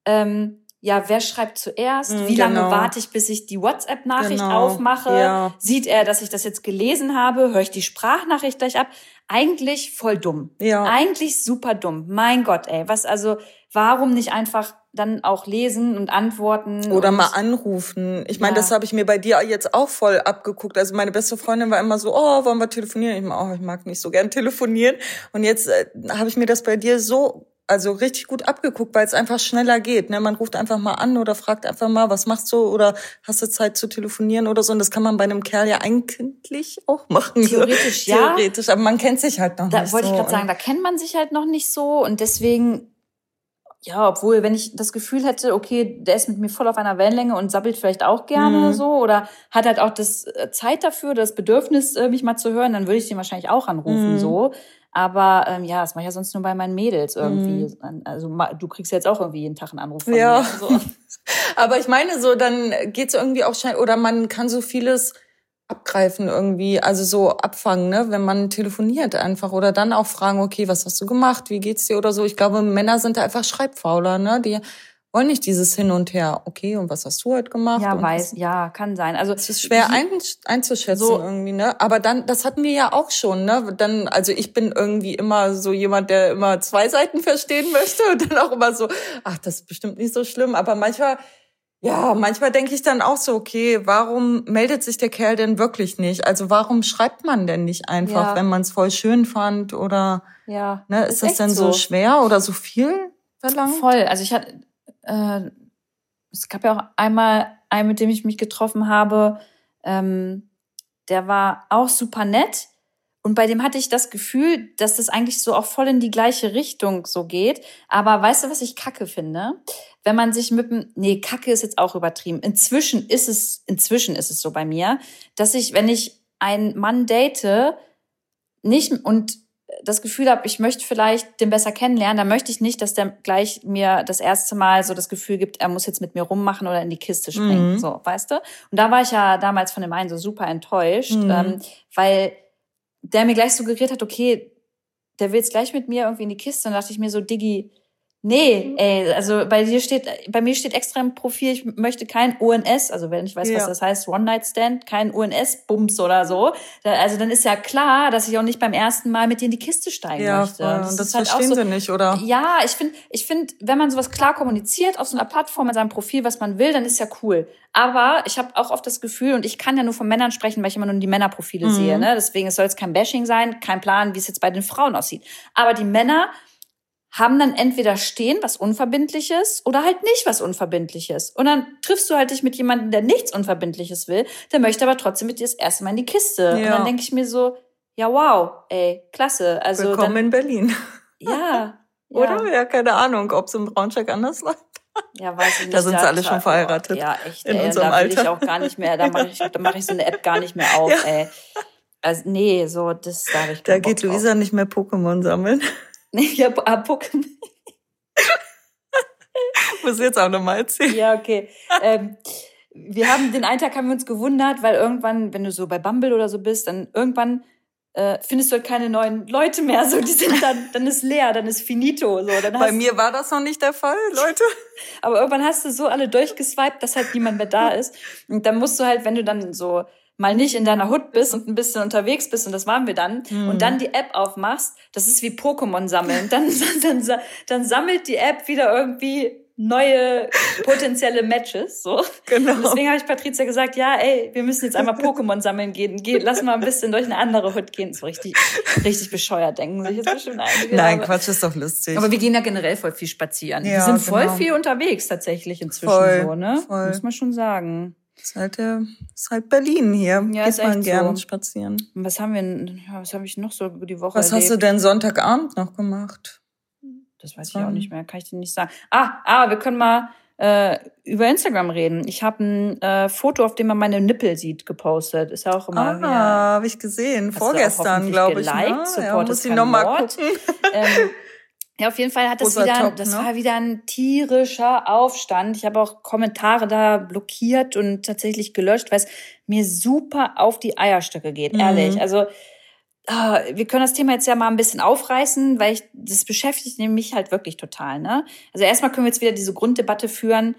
Speaker 1: Ähm, ja, wer schreibt zuerst? Mhm, Wie lange genau. warte ich, bis ich die WhatsApp-Nachricht genau. aufmache? Ja. Sieht er, dass ich das jetzt gelesen habe? Höre ich die Sprachnachricht gleich ab? Eigentlich voll dumm. Ja. Eigentlich super dumm. Mein Gott, ey. Was also, warum nicht einfach dann auch lesen und antworten?
Speaker 2: Oder
Speaker 1: und
Speaker 2: mal anrufen. Ich meine, ja. das habe ich mir bei dir jetzt auch voll abgeguckt. Also meine beste Freundin war immer so, oh, wollen wir telefonieren? Ich, meine, oh, ich mag nicht so gern telefonieren. Und jetzt äh, habe ich mir das bei dir so also richtig gut abgeguckt, weil es einfach schneller geht. Ne? Man ruft einfach mal an oder fragt einfach mal, was machst du oder hast du Zeit zu telefonieren oder so. Und das kann man bei einem Kerl ja eigentlich auch machen.
Speaker 1: Theoretisch so. ja.
Speaker 2: Theoretisch, aber man kennt sich halt noch
Speaker 1: da
Speaker 2: nicht
Speaker 1: so. Da wollte ich gerade sagen, da kennt man sich halt noch nicht so und deswegen ja, obwohl, wenn ich das Gefühl hätte, okay, der ist mit mir voll auf einer Wellenlänge und sabbelt vielleicht auch gerne mhm. so oder hat halt auch das äh, Zeit dafür, das Bedürfnis, äh, mich mal zu hören, dann würde ich den wahrscheinlich auch anrufen mhm. so. Aber ähm, ja, das mache ich ja sonst nur bei meinen Mädels irgendwie. Mhm. Also du kriegst jetzt auch irgendwie jeden Tag einen Anruf von ja. mir. So.
Speaker 2: Aber ich meine so, dann geht's irgendwie auch schnell, oder man kann so vieles abgreifen irgendwie, also so abfangen, ne, wenn man telefoniert einfach oder dann auch fragen, okay, was hast du gemacht, wie geht's dir oder so. Ich glaube, Männer sind da einfach schreibfauler, ne, die wollen nicht dieses Hin und Her. Okay, und was hast du heute gemacht?
Speaker 1: Ja, weiß, ja, kann sein. Also
Speaker 2: es ist schwer ein, einzuschätzen so, irgendwie, ne? Aber dann, das hatten wir ja auch schon, ne? Dann, also ich bin irgendwie immer so jemand, der immer zwei Seiten verstehen möchte und dann auch immer so, ach, das ist bestimmt nicht so schlimm. Aber manchmal, ja, manchmal denke ich dann auch so, okay, warum meldet sich der Kerl denn wirklich nicht? Also warum schreibt man denn nicht einfach, ja. wenn man es voll schön fand oder?
Speaker 1: Ja.
Speaker 2: Ne, ist, ist das denn so schwer oder so viel verlangt?
Speaker 1: Voll. Also ich hatte äh, es gab ja auch einmal einen, mit dem ich mich getroffen habe, ähm, der war auch super nett. Und bei dem hatte ich das Gefühl, dass das eigentlich so auch voll in die gleiche Richtung so geht. Aber weißt du, was ich kacke finde? Wenn man sich mit dem, nee, kacke ist jetzt auch übertrieben. Inzwischen ist es, inzwischen ist es so bei mir, dass ich, wenn ich einen Mann date, nicht, und das Gefühl habe, ich möchte vielleicht den besser kennenlernen, dann möchte ich nicht, dass der gleich mir das erste Mal so das Gefühl gibt, er muss jetzt mit mir rummachen oder in die Kiste springen. Mhm. So, weißt du? Und da war ich ja damals von dem einen so super enttäuscht, mhm. ähm, weil der mir gleich suggeriert hat, okay, der will jetzt gleich mit mir irgendwie in die Kiste. Und dachte ich mir so, Diggi, Nee, mhm. ey, also bei dir steht, bei mir steht extra im Profil, ich möchte kein ONS, also wenn ich weiß, ja. was das heißt, One-Night-Stand, kein ONS-Bums oder so. Also dann ist ja klar, dass ich auch nicht beim ersten Mal mit dir in die Kiste steigen ja, möchte.
Speaker 2: Ja, das, das halt verstehen so, sie nicht, oder?
Speaker 1: Ja, ich finde, ich finde, wenn man sowas klar kommuniziert auf so einer Plattform in seinem Profil, was man will, dann ist ja cool. Aber ich habe auch oft das Gefühl, und ich kann ja nur von Männern sprechen, weil ich immer nur die Männerprofile mhm. sehe, ne? Deswegen es soll es kein Bashing sein, kein Plan, wie es jetzt bei den Frauen aussieht. Aber die Männer haben dann entweder stehen was Unverbindliches oder halt nicht was Unverbindliches. Und dann triffst du halt dich mit jemandem, der nichts Unverbindliches will, der möchte aber trotzdem mit dir das erste Mal in die Kiste. Ja. Und dann denke ich mir so, ja wow, ey, klasse. Also
Speaker 2: Willkommen
Speaker 1: dann,
Speaker 2: in Berlin.
Speaker 1: Ja.
Speaker 2: Oder? Ja, keine Ahnung, ob es im Braunschweig anders läuft.
Speaker 1: Ja, weiß ich nicht.
Speaker 2: Da sind sie alle schon verheiratet.
Speaker 1: Ja, echt, in ey, unserem da will Alter. ich auch gar nicht mehr, da mache ich, da mach ich so eine App gar nicht mehr auf, ja. ey. Also, nee, so, das sage ich
Speaker 2: Da geht Luisa nicht mehr Pokémon sammeln.
Speaker 1: Ich habe Pokémon.
Speaker 2: Muss jetzt auch nochmal erzählen.
Speaker 1: Ja, okay. Ähm, wir haben den einen Tag haben wir uns gewundert, weil irgendwann, wenn du so bei Bumble oder so bist, dann irgendwann äh, findest du halt keine neuen Leute mehr. So, die sind dann, dann ist leer, dann ist finito. So, dann
Speaker 2: bei mir war das noch nicht der Fall, Leute.
Speaker 1: Aber irgendwann hast du so alle durchgeswiped, dass halt niemand mehr da ist. Und dann musst du halt, wenn du dann so mal nicht in deiner Hut bist und ein bisschen unterwegs bist, und das waren wir dann, mhm. und dann die App aufmachst, das ist wie Pokémon sammeln. Dann, dann, dann, dann sammelt die App wieder irgendwie neue potenzielle Matches. So.
Speaker 2: Genau.
Speaker 1: Und deswegen habe ich Patricia gesagt, ja, ey, wir müssen jetzt einmal Pokémon sammeln gehen. Geh, lass mal ein bisschen durch eine andere Hut gehen. So richtig, richtig bescheuert, denken sich jetzt bestimmt einige.
Speaker 2: Nein, aber, Quatsch ist doch lustig.
Speaker 1: Aber wir gehen ja generell voll viel spazieren. Ja, wir sind voll genau. viel unterwegs tatsächlich inzwischen voll, so, ne? Voll. Muss man schon sagen.
Speaker 2: Ist halt, äh, ist halt Berlin hier. Ja, Geht man gerne so. spazieren.
Speaker 1: Was haben wir, ja, was habe ich noch so über die Woche
Speaker 2: Was
Speaker 1: erlebt?
Speaker 2: hast du denn Sonntagabend noch gemacht?
Speaker 1: Das weiß ich auch nicht mehr, kann ich dir nicht sagen. Ah, ah, wir können mal äh, über Instagram reden. Ich habe ein äh, Foto, auf dem man meine Nippel sieht, gepostet. Ist ja auch immer.
Speaker 2: Ah, habe ich gesehen. Vorgestern, glaube ich. Ne? Support ja, muss ich noch mal gucken.
Speaker 1: Ähm, ja, auf jeden Fall hat das wieder, Top, das ne? war wieder ein tierischer Aufstand. Ich habe auch Kommentare da blockiert und tatsächlich gelöscht, weil es mir super auf die Eierstöcke geht, mhm. ehrlich. Also ah, wir können das Thema jetzt ja mal ein bisschen aufreißen, weil ich, das beschäftigt mich halt wirklich total. Ne? Also erstmal können wir jetzt wieder diese Grunddebatte führen.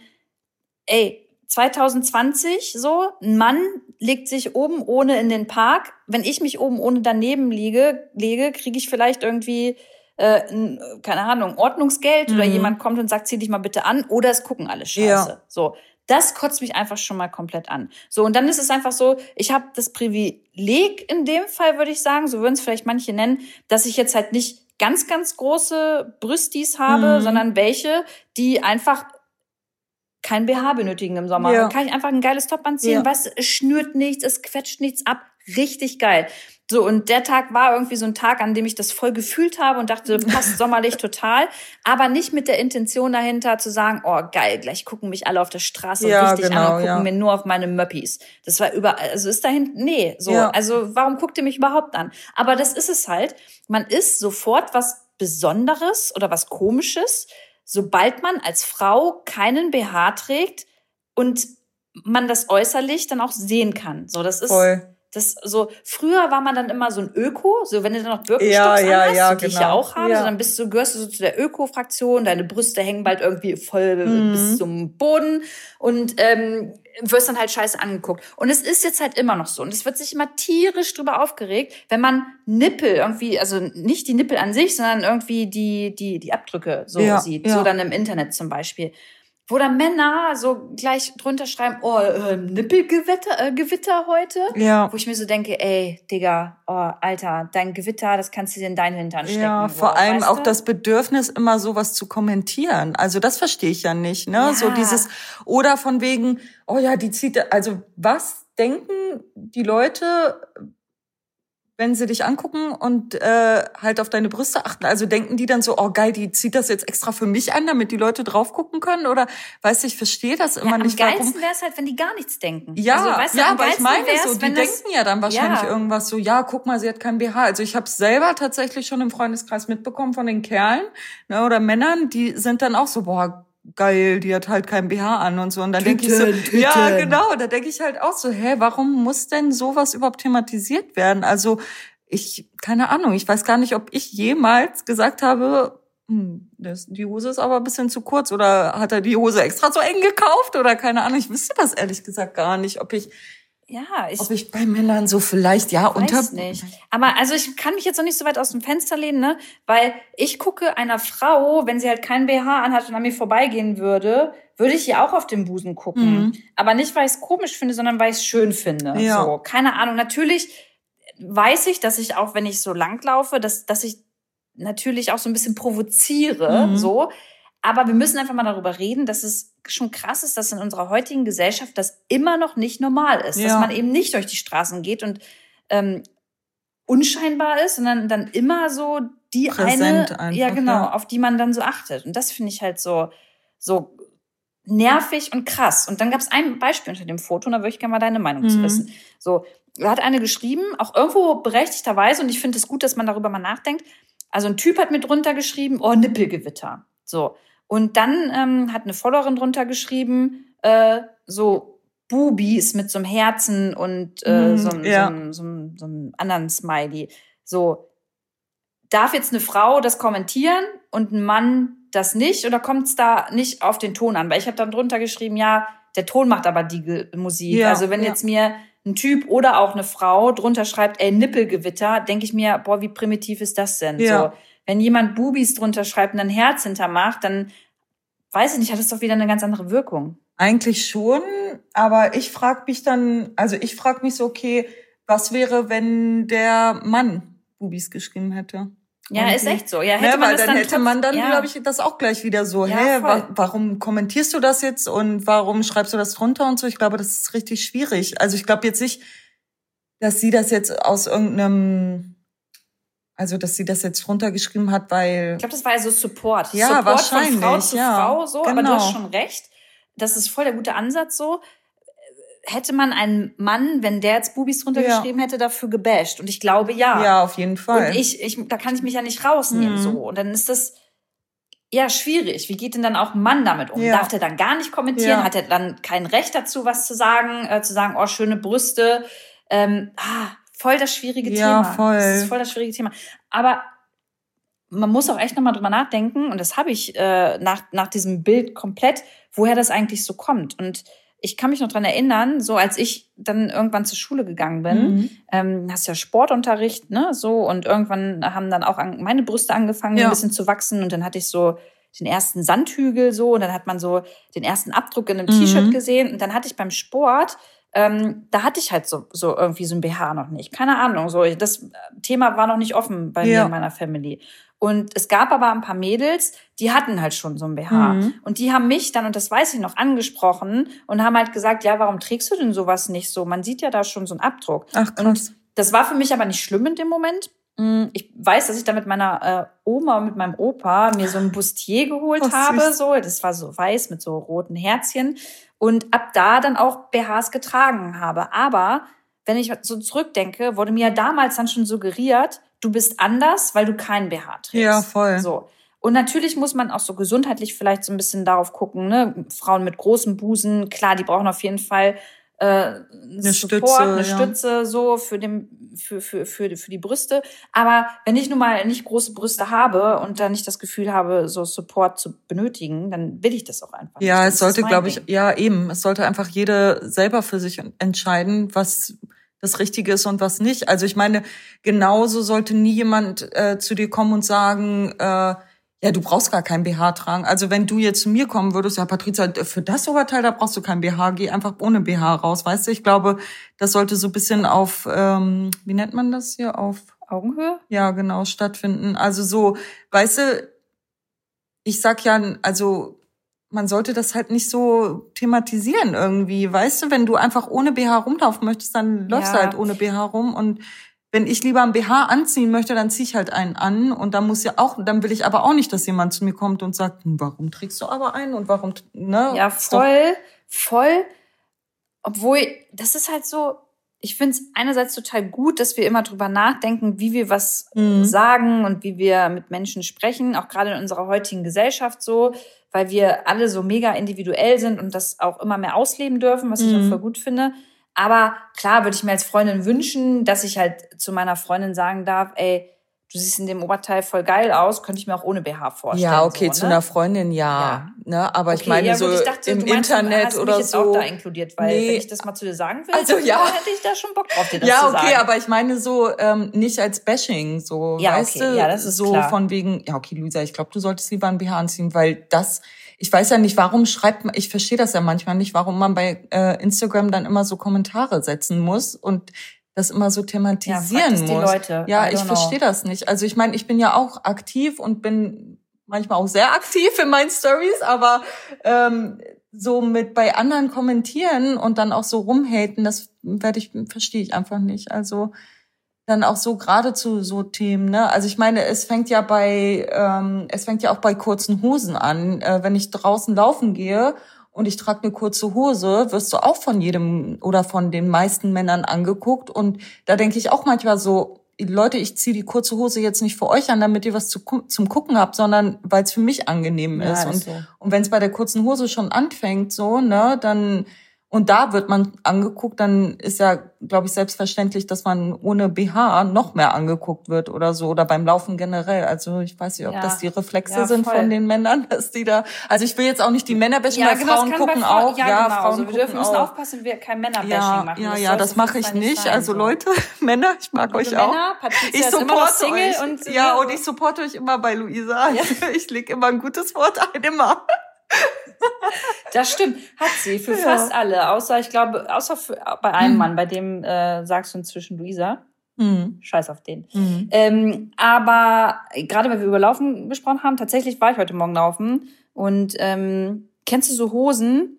Speaker 1: Ey, 2020 so, ein Mann legt sich oben ohne in den Park. Wenn ich mich oben ohne daneben liege, lege, kriege ich vielleicht irgendwie äh, ein, keine Ahnung, Ordnungsgeld mhm. oder jemand kommt und sagt, zieh dich mal bitte an oder es gucken alle scheiße. Ja. So. Das kotzt mich einfach schon mal komplett an. So, und dann ist es einfach so, ich habe das Privileg in dem Fall, würde ich sagen, so würden es vielleicht manche nennen, dass ich jetzt halt nicht ganz, ganz große Brüstis habe, mhm. sondern welche, die einfach kein BH benötigen im Sommer. Ja. Dann kann ich einfach ein geiles Top anziehen, ja. was es schnürt nichts, es quetscht nichts ab. Richtig geil. So, und der Tag war irgendwie so ein Tag, an dem ich das voll gefühlt habe und dachte, passt sommerlich total. Aber nicht mit der Intention dahinter zu sagen, oh geil, gleich gucken mich alle auf der Straße ja, richtig genau, an und gucken ja. mir nur auf meine Möppis. Das war überall, also ist dahin, nee, so. Ja. Also warum guckt ihr mich überhaupt an? Aber das ist es halt. Man ist sofort was Besonderes oder was Komisches, sobald man als Frau keinen BH trägt und man das äußerlich dann auch sehen kann. So, das ist Voll. Das so. Früher war man dann immer so ein Öko, so wenn du dann noch Birkenstocks ja, ja, anhast, ja, die genau. ich ja genau. auch habe, ja. so, dann bist du gehörst du so zu der Öko-Fraktion. Deine Brüste hängen bald irgendwie voll mhm. bis zum Boden und ähm, wirst dann halt scheiße angeguckt. Und es ist jetzt halt immer noch so. Und es wird sich immer tierisch drüber aufgeregt, wenn man Nippel irgendwie, also nicht die Nippel an sich, sondern irgendwie die, die, die Abdrücke so ja, sieht. Ja. So dann im Internet zum Beispiel wo dann Männer so gleich drunter schreiben, oh, äh, Nippelgewitter äh, Gewitter heute. Ja. Wo ich mir so denke, ey, Digga, oh, Alter, dein Gewitter, das kannst du dir in deinen Hintern stecken. Ja,
Speaker 2: vor wow, allem auch du? das Bedürfnis, immer sowas zu kommentieren. Also das verstehe ich ja nicht, ne? Ja. So dieses, oder von wegen, oh ja, die zieht, also was denken die Leute, wenn sie dich angucken und äh, halt auf deine Brüste achten? Also denken die dann so, oh geil, die zieht das jetzt extra für mich an, damit die Leute drauf gucken können? Oder weißt du, ich verstehe das immer ja, nicht.
Speaker 1: Am geilsten wäre es halt, wenn die gar nichts denken.
Speaker 2: Ja, also, weißt du, ja, aber ich meine so, die denken ja dann wahrscheinlich ja. irgendwas so, ja, guck mal, sie hat kein BH. Also ich habe selber tatsächlich schon im Freundeskreis mitbekommen von den Kerlen ne, oder Männern, die sind dann auch so, boah, geil, die hat halt kein BH an und so. Und dann denke ich so, Tüten. ja, genau, da denke ich halt auch so, hä, warum muss denn sowas überhaupt thematisiert werden? Also ich, keine Ahnung, ich weiß gar nicht, ob ich jemals gesagt habe, hm, das, die Hose ist aber ein bisschen zu kurz oder hat er die Hose extra so eng gekauft oder keine Ahnung. Ich wüsste das ehrlich gesagt gar nicht, ob ich
Speaker 1: ja,
Speaker 2: ich, ob ich bei Männern so vielleicht ja unter
Speaker 1: weiß nicht. Aber also ich kann mich jetzt noch nicht so weit aus dem Fenster lehnen, ne, weil ich gucke einer Frau, wenn sie halt kein BH anhat und an mir vorbeigehen würde, würde ich ihr auch auf den Busen gucken. Mhm. Aber nicht, weil ich es komisch finde, sondern weil ich es schön finde. Ja. So, keine Ahnung. Natürlich weiß ich, dass ich auch, wenn ich so langlaufe, dass dass ich natürlich auch so ein bisschen provoziere, mhm. so. Aber wir müssen einfach mal darüber reden, dass es schon krass ist, dass in unserer heutigen Gesellschaft das immer noch nicht normal ist. Ja. Dass man eben nicht durch die Straßen geht und ähm, unscheinbar ist, sondern dann immer so die Präsent eine, einfach, ja genau, ja. auf die man dann so achtet. Und das finde ich halt so, so nervig und krass. Und dann gab es ein Beispiel unter dem Foto, und da würde ich gerne mal deine Meinung mhm. zu wissen. So, da hat eine geschrieben, auch irgendwo berechtigterweise, und ich finde es gut, dass man darüber mal nachdenkt. Also ein Typ hat mit drunter geschrieben, oh, Nippelgewitter. So. Und dann ähm, hat eine Followerin drunter geschrieben, äh, so Bubis mit so einem Herzen und äh, mhm, so, ja. so, so, so einem anderen Smiley. So, darf jetzt eine Frau das kommentieren und ein Mann das nicht? Oder kommt es da nicht auf den Ton an? Weil ich habe dann drunter geschrieben, ja, der Ton macht aber die Musik. Ja, also wenn ja. jetzt mir ein Typ oder auch eine Frau drunter schreibt, ey, Nippelgewitter, denke ich mir, boah, wie primitiv ist das denn? Ja. So, wenn jemand Bubis drunter schreibt und ein Herz hintermacht, dann weiß ich nicht, hat das doch wieder eine ganz andere Wirkung.
Speaker 2: Eigentlich schon, aber ich frage mich dann, also ich frage mich so, okay, was wäre, wenn der Mann Bubis geschrieben hätte?
Speaker 1: Ja, ist echt so. Ja, hätte ja,
Speaker 2: man weil dann, dann hätte man dann, ja. glaube ich, das auch gleich wieder so, ja, hä, wa warum kommentierst du das jetzt und warum schreibst du das drunter und so? Ich glaube, das ist richtig schwierig. Also ich glaube jetzt nicht, dass sie das jetzt aus irgendeinem also, dass sie das jetzt runtergeschrieben hat, weil.
Speaker 1: Ich glaube, das war ja so Support.
Speaker 2: Ja,
Speaker 1: Support
Speaker 2: wahrscheinlich. Von
Speaker 1: Frau zu
Speaker 2: ja,
Speaker 1: Frau, so. Genau. Aber du hast genau. schon recht. Das ist voll der gute Ansatz, so. Hätte man einen Mann, wenn der jetzt Bubis drunter ja. hätte, dafür gebasht? Und ich glaube, ja.
Speaker 2: Ja, auf jeden Fall.
Speaker 1: Und ich, ich, da kann ich mich ja nicht rausnehmen, mhm. so. Und dann ist das, ja, schwierig. Wie geht denn dann auch ein Mann damit um? Ja. Darf der dann gar nicht kommentieren? Ja. Hat er dann kein Recht dazu, was zu sagen? Äh, zu sagen, oh, schöne Brüste. Ähm, ah, voll das schwierige
Speaker 2: Ja,
Speaker 1: Thema.
Speaker 2: voll.
Speaker 1: Das ist voll das schwierige Thema. Aber man muss auch echt nochmal drüber nachdenken, und das habe ich äh, nach, nach diesem Bild komplett, woher das eigentlich so kommt. Und ich kann mich noch dran erinnern, so als ich dann irgendwann zur Schule gegangen bin,
Speaker 2: Mhm.
Speaker 1: ähm, hast ja Sportunterricht, ne, so, und irgendwann haben dann auch an, meine Brüste angefangen,
Speaker 2: Ja.
Speaker 1: ein bisschen zu wachsen, und dann hatte ich so den ersten Sandhügel so, und dann hat man so den ersten Abdruck in einem
Speaker 2: Mhm.
Speaker 1: T-Shirt gesehen, und dann hatte ich beim Sport, ähm, da hatte ich halt so, so irgendwie so ein BH noch nicht. Keine Ahnung, so, das Thema war noch nicht offen bei mir
Speaker 2: Ja.
Speaker 1: in meiner Family. Und es gab aber ein paar Mädels, die hatten halt schon so ein BH.
Speaker 2: Mhm.
Speaker 1: Und die haben mich dann, und das weiß ich noch, angesprochen und haben halt gesagt, ja, warum trägst du denn sowas nicht so? Man sieht ja da schon so einen Abdruck.
Speaker 2: Ach, krass.
Speaker 1: Und das war für mich aber nicht schlimm in dem Moment. Mm, Ich weiß, dass ich da mit meiner äh, Oma und mit meinem Opa mir so ein Bustier geholt
Speaker 2: Oh,
Speaker 1: habe. So, das war so weiß mit so roten Herzchen. Und ab da dann auch BHs getragen habe. Aber wenn ich so zurückdenke, wurde mir damals dann schon suggeriert, du bist anders, weil du keinen BH trägst.
Speaker 2: Ja, voll.
Speaker 1: So. Und natürlich muss man auch so gesundheitlich vielleicht so ein bisschen darauf gucken, ne? Frauen mit großem Busen, klar, die brauchen auf jeden Fall äh, eine
Speaker 2: Stütze,
Speaker 1: Support, eine
Speaker 2: ja.
Speaker 1: Stütze so für, den, für, für, für, für die Brüste. Aber wenn ich nun mal nicht große Brüste habe und dann nicht das Gefühl habe, so Support zu benötigen, dann will ich das auch einfach.
Speaker 2: Ja,
Speaker 1: nicht.
Speaker 2: es sollte, glaube ich,
Speaker 1: Ding.
Speaker 2: ja eben, es sollte einfach jede selber für sich entscheiden, was das Richtige ist und was nicht. Also ich meine, genauso sollte nie jemand äh, zu dir kommen und sagen, äh, ja, du brauchst gar kein BH tragen. Also wenn du jetzt zu mir kommen würdest, ja, Patricia, für das Oberteil, da brauchst du kein BH, geh einfach ohne BH raus, weißt du? Ich glaube, das sollte so ein bisschen auf, ähm, wie nennt man das hier, auf
Speaker 1: Augenhöhe?
Speaker 2: ja, genau, stattfinden. Also so, weißt du, ich sag ja, also man sollte das halt nicht so thematisieren irgendwie, weißt du, wenn du einfach ohne BH rumlaufen möchtest, dann läufst du
Speaker 1: Ja.
Speaker 2: halt ohne BH rum und wenn ich lieber ein BH anziehen möchte, dann ziehe ich halt einen an und dann muss ja auch, dann will ich aber auch nicht, dass jemand zu mir kommt und sagt, hm, warum trägst du aber einen und warum, ne?
Speaker 1: Ja, voll, voll. Obwohl, das ist halt so, ich finde es einerseits total gut, dass wir immer drüber nachdenken, wie wir was
Speaker 2: Mhm.
Speaker 1: sagen und wie wir mit Menschen sprechen, auch gerade in unserer heutigen Gesellschaft so, weil wir alle so mega individuell sind und das auch immer mehr ausleben dürfen, was ich
Speaker 2: Mhm.
Speaker 1: auch voll gut finde. Aber klar würde ich mir als Freundin wünschen, dass ich halt zu meiner Freundin sagen darf, ey, du siehst in dem Oberteil voll geil aus, könnte ich mir auch ohne BH vorstellen.
Speaker 2: Ja, okay,
Speaker 1: so,
Speaker 2: zu
Speaker 1: ne?
Speaker 2: einer Freundin ja,
Speaker 1: Ja.
Speaker 2: ne, aber ich
Speaker 1: Okay,
Speaker 2: meine
Speaker 1: ja,
Speaker 2: so
Speaker 1: ich dachte,
Speaker 2: im
Speaker 1: meinst,
Speaker 2: Internet oder
Speaker 1: jetzt
Speaker 2: so.
Speaker 1: auch da inkludiert, weil
Speaker 2: Nee.
Speaker 1: wenn ich das mal zu dir sagen will,
Speaker 2: Also, ja.
Speaker 1: hätte ich da schon Bock drauf, dir das
Speaker 2: ja,
Speaker 1: zu
Speaker 2: okay,
Speaker 1: sagen.
Speaker 2: aber ich meine so ähm, nicht als Bashing, so,
Speaker 1: Ja,
Speaker 2: weißt
Speaker 1: okay,
Speaker 2: du,
Speaker 1: ja, das ist
Speaker 2: so
Speaker 1: klar.
Speaker 2: von wegen, ja, okay, Luisa, ich glaube, du solltest lieber ein BH anziehen, weil das, ich weiß ja nicht, warum schreibt man, ich verstehe das ja manchmal nicht, warum man bei äh, Instagram dann immer so Kommentare setzen muss und das immer so
Speaker 1: ja,
Speaker 2: thematisieren
Speaker 1: die
Speaker 2: muss.
Speaker 1: Leute.
Speaker 2: Ja, ich verstehe das nicht. Also ich meine, ich bin ja auch aktiv und bin manchmal auch sehr aktiv in meinen Stories, aber ähm, so mit bei anderen kommentieren und dann auch so rumhaten, das werde ich verstehe ich einfach nicht. Also dann auch so gerade zu so Themen, ne? Also ich meine, es fängt ja bei ähm, es fängt ja auch bei kurzen Hosen an. Äh, wenn ich draußen laufen gehe und ich trage eine kurze Hose, wirst du auch von jedem oder von den meisten Männern angeguckt. Und da denke ich auch manchmal so, Leute, ich ziehe die kurze Hose jetzt nicht für euch an, damit ihr was zu, zum Gucken habt, sondern weil es für mich angenehm
Speaker 1: Ja,
Speaker 2: ist.
Speaker 1: ist
Speaker 2: Und,
Speaker 1: so.
Speaker 2: und wenn es bei der kurzen Hose schon anfängt, so, ne, dann und da wird man angeguckt, dann ist ja, glaube ich, selbstverständlich, dass man ohne BH noch mehr angeguckt wird oder so oder beim Laufen generell. Also ich weiß nicht, ob
Speaker 1: Ja.
Speaker 2: das die Reflexe
Speaker 1: Ja,
Speaker 2: sind
Speaker 1: voll.
Speaker 2: von den Männern, dass die da. Also ich will jetzt auch nicht die Männer bashen, weil
Speaker 1: genau,
Speaker 2: Frauen gucken
Speaker 1: Frauen-
Speaker 2: auch.
Speaker 1: Ja,
Speaker 2: Ja,
Speaker 1: genau.
Speaker 2: Frauen
Speaker 1: also wir dürfen müssen
Speaker 2: auch.
Speaker 1: aufpassen, wir kein Männerbashing
Speaker 2: Ja,
Speaker 1: machen.
Speaker 2: ja,
Speaker 1: Das
Speaker 2: ja, das mache ich nicht.
Speaker 1: sein,
Speaker 2: Also
Speaker 1: so.
Speaker 2: Leute, Männer, ich mag
Speaker 1: Liebe
Speaker 2: euch auch.
Speaker 1: Männer, Patricia
Speaker 2: Ich supporte
Speaker 1: Single
Speaker 2: euch.
Speaker 1: und
Speaker 2: ja,
Speaker 1: ne,
Speaker 2: und ich supporte euch immer bei Luisa. Ich leg immer ein gutes Wort ein, immer.
Speaker 1: Das stimmt, hat sie für
Speaker 2: Ja.
Speaker 1: fast alle, außer ich glaube, außer für, bei einem
Speaker 2: Hm.
Speaker 1: Mann, bei dem äh, sagst du inzwischen Luisa.
Speaker 2: Hm.
Speaker 1: Scheiß auf den.
Speaker 2: Hm.
Speaker 1: Ähm, aber gerade weil wir über Laufen gesprochen haben, tatsächlich war ich heute Morgen laufen und ähm, kennst du so Hosen?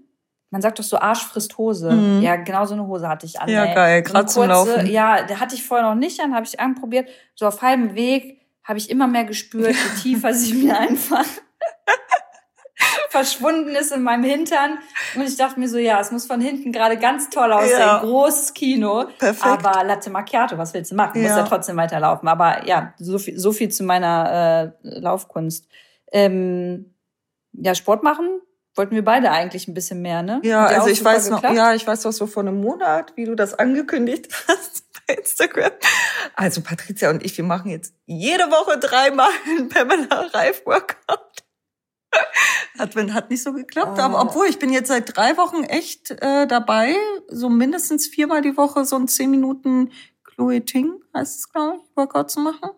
Speaker 1: Man sagt doch so Arsch frisst Hose.
Speaker 2: Mhm.
Speaker 1: Ja, genau so eine Hose hatte ich an.
Speaker 2: Ja,
Speaker 1: ey.
Speaker 2: geil,
Speaker 1: So
Speaker 2: grad
Speaker 1: eine
Speaker 2: zum Laufen.
Speaker 1: Ja, der hatte ich vorher noch nicht an, habe ich anprobiert. So auf halbem Weg habe ich immer mehr gespürt, je tiefer sie mir einfach verschwunden ist in meinem Hintern. Und ich dachte mir so, ja, es muss von hinten gerade ganz toll aussehen.
Speaker 2: Ja.
Speaker 1: Großes Kino.
Speaker 2: Perfekt.
Speaker 1: Aber Latte Macchiato, was willst du machen? Muss
Speaker 2: Ja.
Speaker 1: ja trotzdem weiterlaufen. Aber ja, so viel, so viel zu meiner äh, Laufkunst. Ähm, ja, Sport machen wollten wir beide eigentlich ein bisschen mehr, ne?
Speaker 2: Ja,
Speaker 1: ja
Speaker 2: also ich weiß noch,
Speaker 1: geklappt.
Speaker 2: ja, ich weiß noch so vor einem Monat, wie du das angekündigt hast bei Instagram. Also Patricia und ich, wir machen jetzt jede Woche dreimal einen Pamela Reif Workout. Hat, hat nicht so geklappt, aber
Speaker 1: Ah.
Speaker 2: obwohl ich bin jetzt seit drei Wochen echt äh, dabei, so mindestens viermal die Woche so ein zehn Minuten Chloe Ting heißt es, glaube ich, Workout zu machen.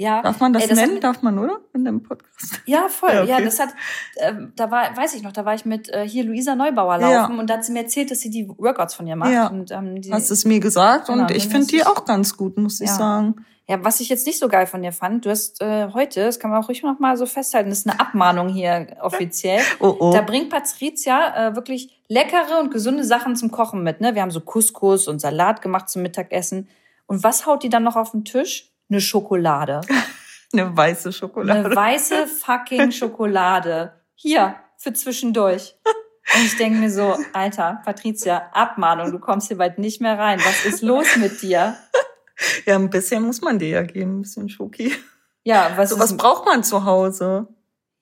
Speaker 1: Ja.
Speaker 2: Darf man das,
Speaker 1: Ey, das hat
Speaker 2: nennen?
Speaker 1: mit-
Speaker 2: Darf man, oder? In dem Podcast.
Speaker 1: Ja, voll.
Speaker 2: Ja,
Speaker 1: Ja,
Speaker 2: okay.
Speaker 1: das hat, ähm, da war, weiß ich noch, da war ich mit äh, hier Luisa Neubauer
Speaker 2: Ja.
Speaker 1: laufen und da hat sie mir erzählt, dass sie die Workouts von ihr macht.
Speaker 2: Ja.
Speaker 1: Und, ähm, die,
Speaker 2: Hast es mir gesagt
Speaker 1: Genau,
Speaker 2: und ich finde die auch ganz gut, muss ich
Speaker 1: Ja.
Speaker 2: sagen.
Speaker 1: ja, was ich jetzt nicht so geil von dir fand, du hast äh, heute, das kann man auch ruhig noch mal so festhalten, das ist eine Abmahnung hier offiziell.
Speaker 2: Oh, oh.
Speaker 1: Da bringt Patricia äh, wirklich leckere und gesunde Sachen zum Kochen mit. Ne? Wir haben so Couscous und Salat gemacht zum Mittagessen. Und was haut die dann noch auf den Tisch? Eine Schokolade.
Speaker 2: Eine weiße Schokolade.
Speaker 1: Eine weiße fucking Schokolade. Hier, für zwischendurch. Und ich denke mir so, Alter, Patricia, Abmahnung, du kommst hier bald nicht mehr rein. Was ist los mit dir?
Speaker 2: Ja, ein bisschen muss man dir ja geben, ein bisschen Schoki.
Speaker 1: Ja, was
Speaker 2: Sowas
Speaker 1: ist...
Speaker 2: braucht man zu Hause.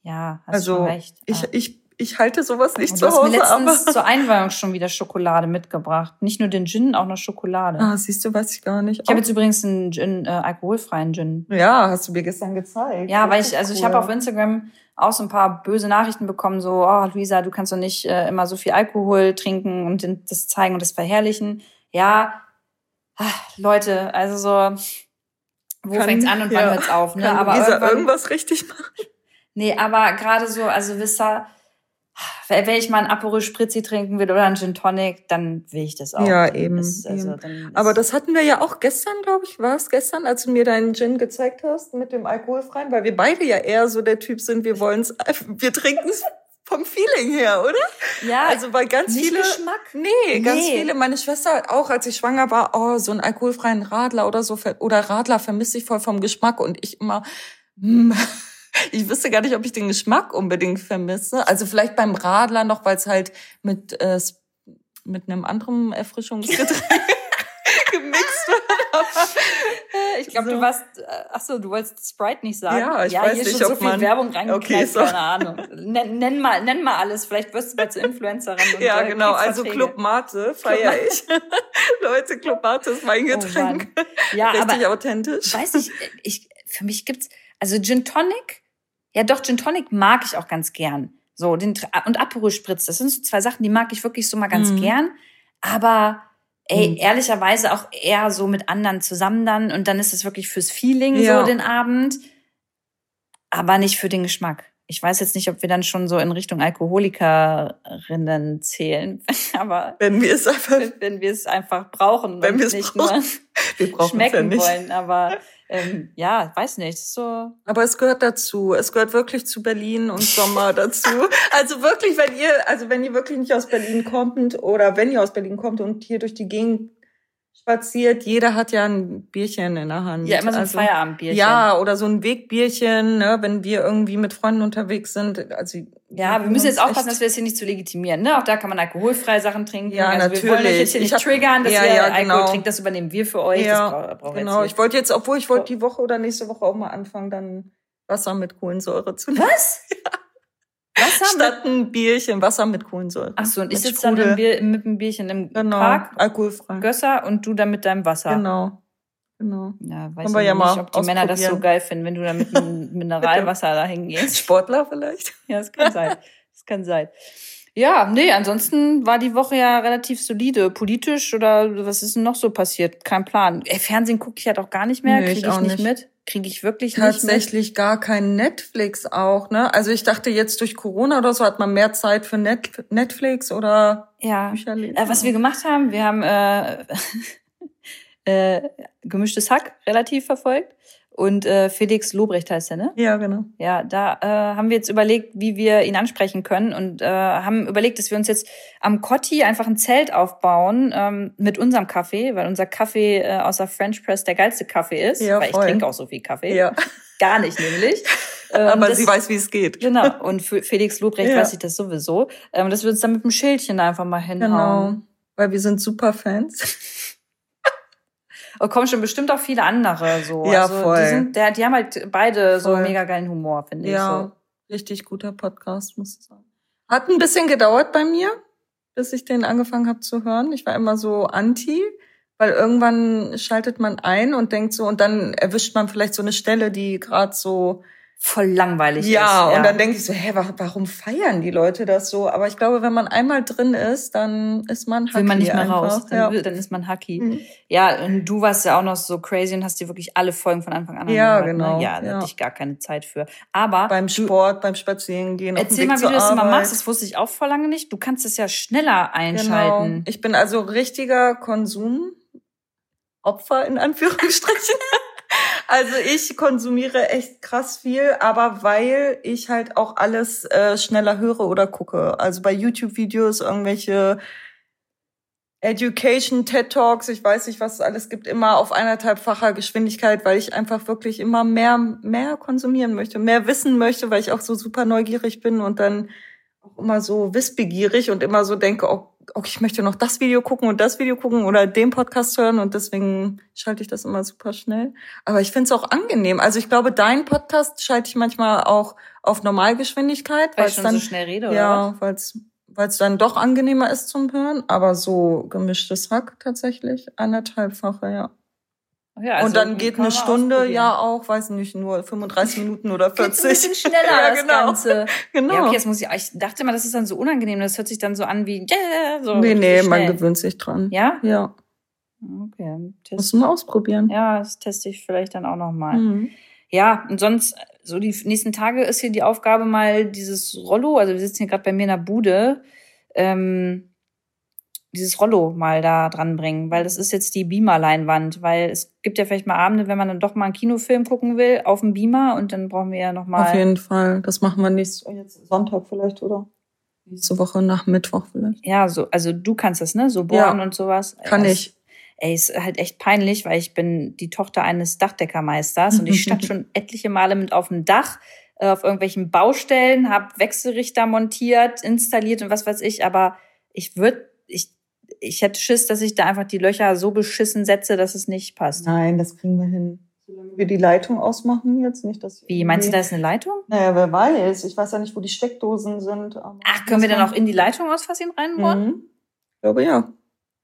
Speaker 1: Ja, hast
Speaker 2: Also
Speaker 1: recht.
Speaker 2: ich,
Speaker 1: Ja.
Speaker 2: ich, ich halte sowas nicht
Speaker 1: Und du
Speaker 2: zu
Speaker 1: hast mir
Speaker 2: Hause, aber.
Speaker 1: letztens zur Einweihung schon wieder Schokolade mitgebracht. Nicht nur den Gin, auch noch Schokolade.
Speaker 2: Ah, siehst du, weiß ich gar nicht.
Speaker 1: Ich habe jetzt übrigens einen Gin, äh, alkoholfreien Gin.
Speaker 2: ja, hast du mir gestern gezeigt.
Speaker 1: Ja, weil ich, also ich
Speaker 2: cool.
Speaker 1: habe auf Instagram auch so ein paar böse Nachrichten bekommen, so, oh, Luisa, du kannst doch nicht äh, immer so viel Alkohol trinken und das zeigen und das verherrlichen. Ja, ah, Leute, also so, wo
Speaker 2: Kann-
Speaker 1: fängt's an und wann
Speaker 2: ja.
Speaker 1: hört's auf, ne?
Speaker 2: Kann
Speaker 1: Aber
Speaker 2: Luisa irgendwas richtig machen?
Speaker 1: nee, aber gerade so, also wisst ihr, wenn ich mal ein Aperol Spritzi trinken will oder einen Gin Tonic, dann will ich das auch.
Speaker 2: Ja, eben,
Speaker 1: Ist, also,
Speaker 2: eben. Aber das hatten wir ja auch gestern, glaube ich, war es gestern, als du mir deinen Gin gezeigt hast mit dem alkoholfreien, weil wir beide ja eher so der Typ sind, wir wollen's, wir trinken es vom Feeling her, oder?
Speaker 1: ja,
Speaker 2: Also weil ganz
Speaker 1: nicht
Speaker 2: viele
Speaker 1: Geschmack.
Speaker 2: Nee, ganz
Speaker 1: Nee.
Speaker 2: viele. Meine Schwester auch, als ich schwanger war, oh, so einen alkoholfreien Radler oder so oder Radler vermisse ich voll vom Geschmack und ich immer, hm, ich wüsste gar nicht, ob ich den Geschmack unbedingt vermisse. Also vielleicht beim Radler noch, weil es halt mit äh, mit einem anderen Erfrischungsgetränk gemixt wird.
Speaker 1: Ich glaube,
Speaker 2: So.
Speaker 1: du warst, äh, ach so, du wolltest Sprite nicht sagen.
Speaker 2: Ja, ich
Speaker 1: ja
Speaker 2: weiß
Speaker 1: hier
Speaker 2: nicht,
Speaker 1: schon so
Speaker 2: ob
Speaker 1: viel
Speaker 2: man-
Speaker 1: Werbung reingeknallt,
Speaker 2: Okay, so.
Speaker 1: keine Ahnung. Nenn, nenn mal, nenn mal alles. Vielleicht wirst du bald zur Influencerin. Und,
Speaker 2: Ja,
Speaker 1: äh,
Speaker 2: genau. Also. Club Mate feiere ich. Leute, Club Mate ist mein
Speaker 1: Oh
Speaker 2: Getränk.
Speaker 1: Mann. Ja,
Speaker 2: Richtig
Speaker 1: aber
Speaker 2: authentisch.
Speaker 1: weiß ich, ich, für mich gibt's, also Gin Tonic, ja doch, Gin Tonic mag ich auch ganz gern. So, den, Tra- und Aperol Spritz, das sind so zwei Sachen, die mag ich wirklich so mal ganz
Speaker 2: Mhm.
Speaker 1: gern. Aber, ey,
Speaker 2: Mhm.
Speaker 1: ehrlicherweise auch eher so mit anderen zusammen dann. Und dann ist es wirklich fürs Feeling
Speaker 2: Ja.
Speaker 1: so den Abend. Aber nicht für den Geschmack. Ich weiß jetzt nicht, ob wir dann schon so in Richtung Alkoholikerinnen zählen. Aber
Speaker 2: Wenn wir es einfach,
Speaker 1: wenn wir es einfach brauchen
Speaker 2: Wenn wir es
Speaker 1: nicht
Speaker 2: brauchen.
Speaker 1: nur
Speaker 2: wir brauchen es ja
Speaker 1: schmecken
Speaker 2: nicht.
Speaker 1: wollen. Aber ähm, ja, weiß nicht. So.
Speaker 2: Aber es gehört dazu. Es gehört wirklich zu Berlin und Sommer dazu. Also wirklich, wenn ihr, also wenn ihr wirklich nicht aus Berlin kommt oder wenn ihr aus Berlin kommt und hier durch die Gegend spaziert, jeder hat ja ein Bierchen in der Hand.
Speaker 1: Ja, immer so ein
Speaker 2: also,
Speaker 1: Feierabendbierchen.
Speaker 2: Ja, oder so ein Wegbierchen, ne, wenn wir irgendwie mit Freunden unterwegs sind. Also
Speaker 1: Ja, wir müssen jetzt aufpassen, dass wir es hier nicht zu legitimieren. Ne? Auch da kann man alkoholfreie Sachen trinken.
Speaker 2: Ja,
Speaker 1: also wir wollen euch jetzt hier
Speaker 2: natürlich.
Speaker 1: nicht
Speaker 2: Ich hab-
Speaker 1: triggern, dass
Speaker 2: Ja,
Speaker 1: ihr
Speaker 2: ja,
Speaker 1: Alkohol
Speaker 2: genau.
Speaker 1: trinkt. Das übernehmen wir für euch.
Speaker 2: Ja,
Speaker 1: das braucht
Speaker 2: genau. Ich wollte jetzt, obwohl ich wollte die Woche oder nächste Woche auch mal anfangen, dann Wasser mit Kohlensäure zu nehmen.
Speaker 1: Was? Was haben wir?
Speaker 2: Statt ein Bierchen Wasser mit Kohlensäure.
Speaker 1: Ach so, und ich sitze dann Bier, mit dem Bierchen im
Speaker 2: Genau,
Speaker 1: Park,
Speaker 2: alkoholfrei.
Speaker 1: Gösser, und du dann mit deinem Wasser.
Speaker 2: Genau. Genau.
Speaker 1: Ja, weiß ich
Speaker 2: ja
Speaker 1: nicht, ob die Männer das so geil finden, wenn du da mit dem Mineralwasser da hingehst.
Speaker 2: Sportler vielleicht?
Speaker 1: Ja, das kann sein. Das kann sein. Ja, nee, ansonsten war die Woche ja relativ solide. Politisch oder was ist denn noch so passiert? Kein Plan. Ey, Fernsehen gucke ich halt auch gar nicht mehr.
Speaker 2: Nee,
Speaker 1: Kriege
Speaker 2: ich
Speaker 1: ich nicht. mit. Kriege ich wirklich.
Speaker 2: Tatsächlich gar kein Netflix auch, ne? Also ich dachte jetzt durch Corona oder so hat man mehr Zeit für Net Netflix oder
Speaker 1: Ja. Äh, was wir gemacht haben, wir haben äh, äh, gemischtes Hack relativ verfolgt. Und äh, Felix Lobrecht heißt er, ne?
Speaker 2: ja, genau.
Speaker 1: Ja, da äh, haben wir jetzt überlegt, wie wir ihn ansprechen können und äh, haben überlegt, dass wir uns jetzt am Cotti einfach ein Zelt aufbauen ähm, mit unserem Kaffee, weil unser Kaffee äh, außer French Press der geilste Kaffee ist.
Speaker 2: Ja,
Speaker 1: weil ich
Speaker 2: voll.
Speaker 1: trinke auch so viel Kaffee.
Speaker 2: Ja,
Speaker 1: Gar nicht nämlich. Ähm,
Speaker 2: aber
Speaker 1: das-
Speaker 2: sie weiß, wie es geht.
Speaker 1: Genau. Und für Felix Lobrecht
Speaker 2: Ja.
Speaker 1: weiß ich das sowieso. Ähm, dass wir uns dann mit dem Schildchen einfach mal hinhauen.
Speaker 2: Genau. Weil wir sind super Fans.
Speaker 1: Und kommen schon bestimmt auch viele andere so.
Speaker 2: Ja,
Speaker 1: also,
Speaker 2: voll.
Speaker 1: Die, sind, der, die haben halt beide so
Speaker 2: Voll.
Speaker 1: mega geilen Humor, finde ich.
Speaker 2: Ja,
Speaker 1: So.
Speaker 2: richtig guter Podcast, muss ich sagen. Hat ein bisschen gedauert bei mir, bis ich den angefangen habe zu hören. Ich war immer so anti, weil irgendwann schaltet man ein und denkt so, und dann erwischt man vielleicht so eine Stelle, die gerade so
Speaker 1: voll langweilig
Speaker 2: ja,
Speaker 1: ist.
Speaker 2: Ja, und dann denke ich so, hä, warum feiern die Leute das so? Aber ich glaube, wenn man einmal drin ist, dann ist man
Speaker 1: hacky Will man nicht mehr einfach. raus, dann,
Speaker 2: ja.
Speaker 1: dann ist man hacky. Mhm. Ja, und du warst ja auch noch so crazy und hast dir wirklich alle Folgen von Anfang an
Speaker 2: Ja,
Speaker 1: angehört,
Speaker 2: genau.
Speaker 1: Ne? Ja, da
Speaker 2: ja.
Speaker 1: hatte ich gar keine Zeit für. Aber
Speaker 2: beim Sport, beim Spazierengehen,
Speaker 1: Erzähl mal, wie du das immer machst, das wusste ich auch vor lange nicht. Du kannst es ja schneller einschalten.
Speaker 2: Genau. Ich bin also richtiger Konsum Opfer in Anführungsstrichen. Also ich konsumiere echt krass viel, aber weil ich halt auch alles äh, schneller höre oder gucke. Also bei YouTube-Videos irgendwelche Education, TED Talks, ich weiß nicht, was es alles gibt, immer auf eineinhalbfacher Geschwindigkeit, weil ich einfach wirklich immer mehr, mehr konsumieren möchte, mehr wissen möchte, weil ich auch so super neugierig bin und dann auch immer so wissbegierig und immer so denke, oh, okay, ich möchte noch das Video gucken und das Video gucken oder den Podcast hören und deswegen schalte ich das immer super schnell. Aber ich finde es auch angenehm. Also ich glaube, dein Podcast schalte ich manchmal auch auf Normalgeschwindigkeit,
Speaker 1: weil ich schon dann, so schnell rede?
Speaker 2: Ja, weil es weil es dann doch angenehmer ist zum Hören, aber so gemischtes Hack tatsächlich anderthalbfache, ja.
Speaker 1: Ja, also
Speaker 2: und dann geht eine Stunde ja auch, weiß nicht, nur 35 Minuten oder 40.
Speaker 1: Geht ein bisschen schneller ja,
Speaker 2: genau.
Speaker 1: das Ganze.
Speaker 2: Genau.
Speaker 1: Ja, okay, jetzt muss ich, ich dachte mal, das ist dann so unangenehm, das hört sich dann so an wie, yeah, so.
Speaker 2: Nee, nee, man gewöhnt sich dran.
Speaker 1: Ja?
Speaker 2: Ja.
Speaker 1: Okay.
Speaker 2: Test. Musst du mal ausprobieren.
Speaker 1: Ja, das teste ich vielleicht dann auch nochmal. Mhm. Ja, und sonst, so die nächsten Tage ist hier die Aufgabe mal dieses Rollo, also wir sitzen hier gerade bei mir in der Bude, ähm, dieses Rollo mal da dran bringen, weil das ist jetzt die Beamer-Leinwand, weil es gibt ja vielleicht mal Abende, wenn man dann doch mal einen Kinofilm gucken will, auf dem Beamer und dann brauchen wir ja noch mal.
Speaker 2: Auf jeden Fall, das machen wir nächstes oh, jetzt Sonntag vielleicht, oder? Nächste Woche nach Mittwoch vielleicht.
Speaker 1: Ja, so, also du kannst das, ne? So bohren
Speaker 2: ja,
Speaker 1: und sowas.
Speaker 2: Kann
Speaker 1: ey,
Speaker 2: ich.
Speaker 1: Ey, ist halt echt peinlich, weil ich bin die Tochter eines Dachdeckermeisters und ich stand schon etliche Male mit auf dem Dach, äh, auf irgendwelchen Baustellen, habe Wechselrichter montiert, installiert und was weiß ich, aber ich würde, ich hätte Schiss, dass ich da einfach die Löcher so beschissen setze, dass es nicht passt.
Speaker 2: Nein, das kriegen wir hin. Solange wir die Leitung ausmachen jetzt nicht, dass
Speaker 1: Wie meinst du, da ist eine Leitung?
Speaker 2: Naja, wer weiß. Ich weiß ja nicht, wo die Steckdosen sind.
Speaker 1: Ach, können wir dann auch in die Leitung aus Versehen reinbohren?
Speaker 2: Mhm. Ich glaube ja.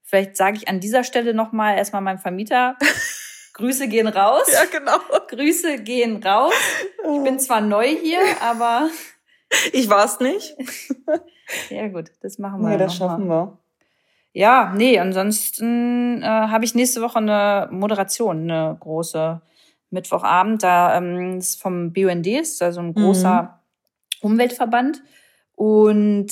Speaker 1: Vielleicht sage ich an dieser Stelle nochmal erstmal meinem Vermieter. Grüße gehen raus.
Speaker 2: Ja, genau.
Speaker 1: Grüße gehen raus. Ich bin zwar neu hier, aber.
Speaker 2: Ich war's nicht.
Speaker 1: ja, gut, das machen wir.
Speaker 2: Ja, das schaffen
Speaker 1: mal.
Speaker 2: wir.
Speaker 1: Ja, nee, ansonsten äh, habe ich nächste Woche eine Moderation, eine große Mittwochabend. Da ähm, ist vom BUND, ist also ein großer mhm. Umweltverband. Und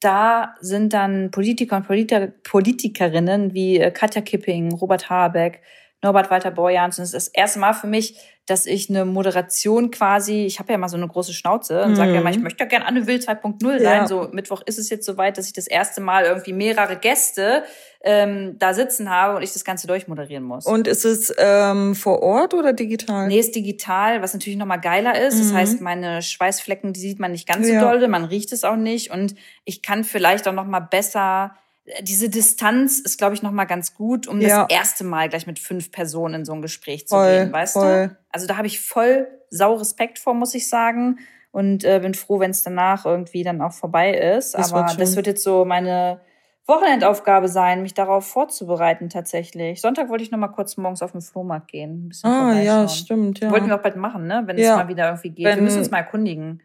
Speaker 1: da sind dann Politiker und Politiker, Politikerinnen wie äh, Katja Kipping, Robert Habeck, Norbert Walter Borjans. Und es ist das erste Mal für mich, dass ich eine Moderation quasi, ich habe ja mal so eine große Schnauze und mhm. sage ja mal, ich möchte ja gerne Anne Will 2.0 sein. Ja. So Mittwoch ist es jetzt soweit, dass ich das erste Mal irgendwie mehrere Gäste ähm, da sitzen habe und ich das Ganze durchmoderieren muss.
Speaker 2: Und ist es ähm, vor Ort oder digital?
Speaker 1: Nee, ist digital, was natürlich nochmal geiler ist. Mhm. Das heißt, meine Schweißflecken, die sieht man nicht ganz so ja. doll, man riecht es auch nicht und ich kann vielleicht auch nochmal besser diese Distanz ist, glaube ich, noch mal ganz gut, um ja. das erste Mal gleich mit fünf Personen in so ein Gespräch zu
Speaker 2: voll,
Speaker 1: gehen, weißt
Speaker 2: voll.
Speaker 1: du? Also da habe ich voll sau Respekt vor, muss ich sagen. Und äh, bin froh, wenn es danach irgendwie dann auch vorbei ist. Das Aber das wird jetzt so meine Wochenendaufgabe sein, mich darauf vorzubereiten tatsächlich. Sonntag wollte ich noch mal kurz morgens auf den Flohmarkt gehen. Ein bisschen
Speaker 2: ah, ja, stimmt, ja.
Speaker 1: Wollten wir auch bald machen, ne? Wenn ja. es mal wieder irgendwie geht. Wenn, wir müssen uns mal erkundigen.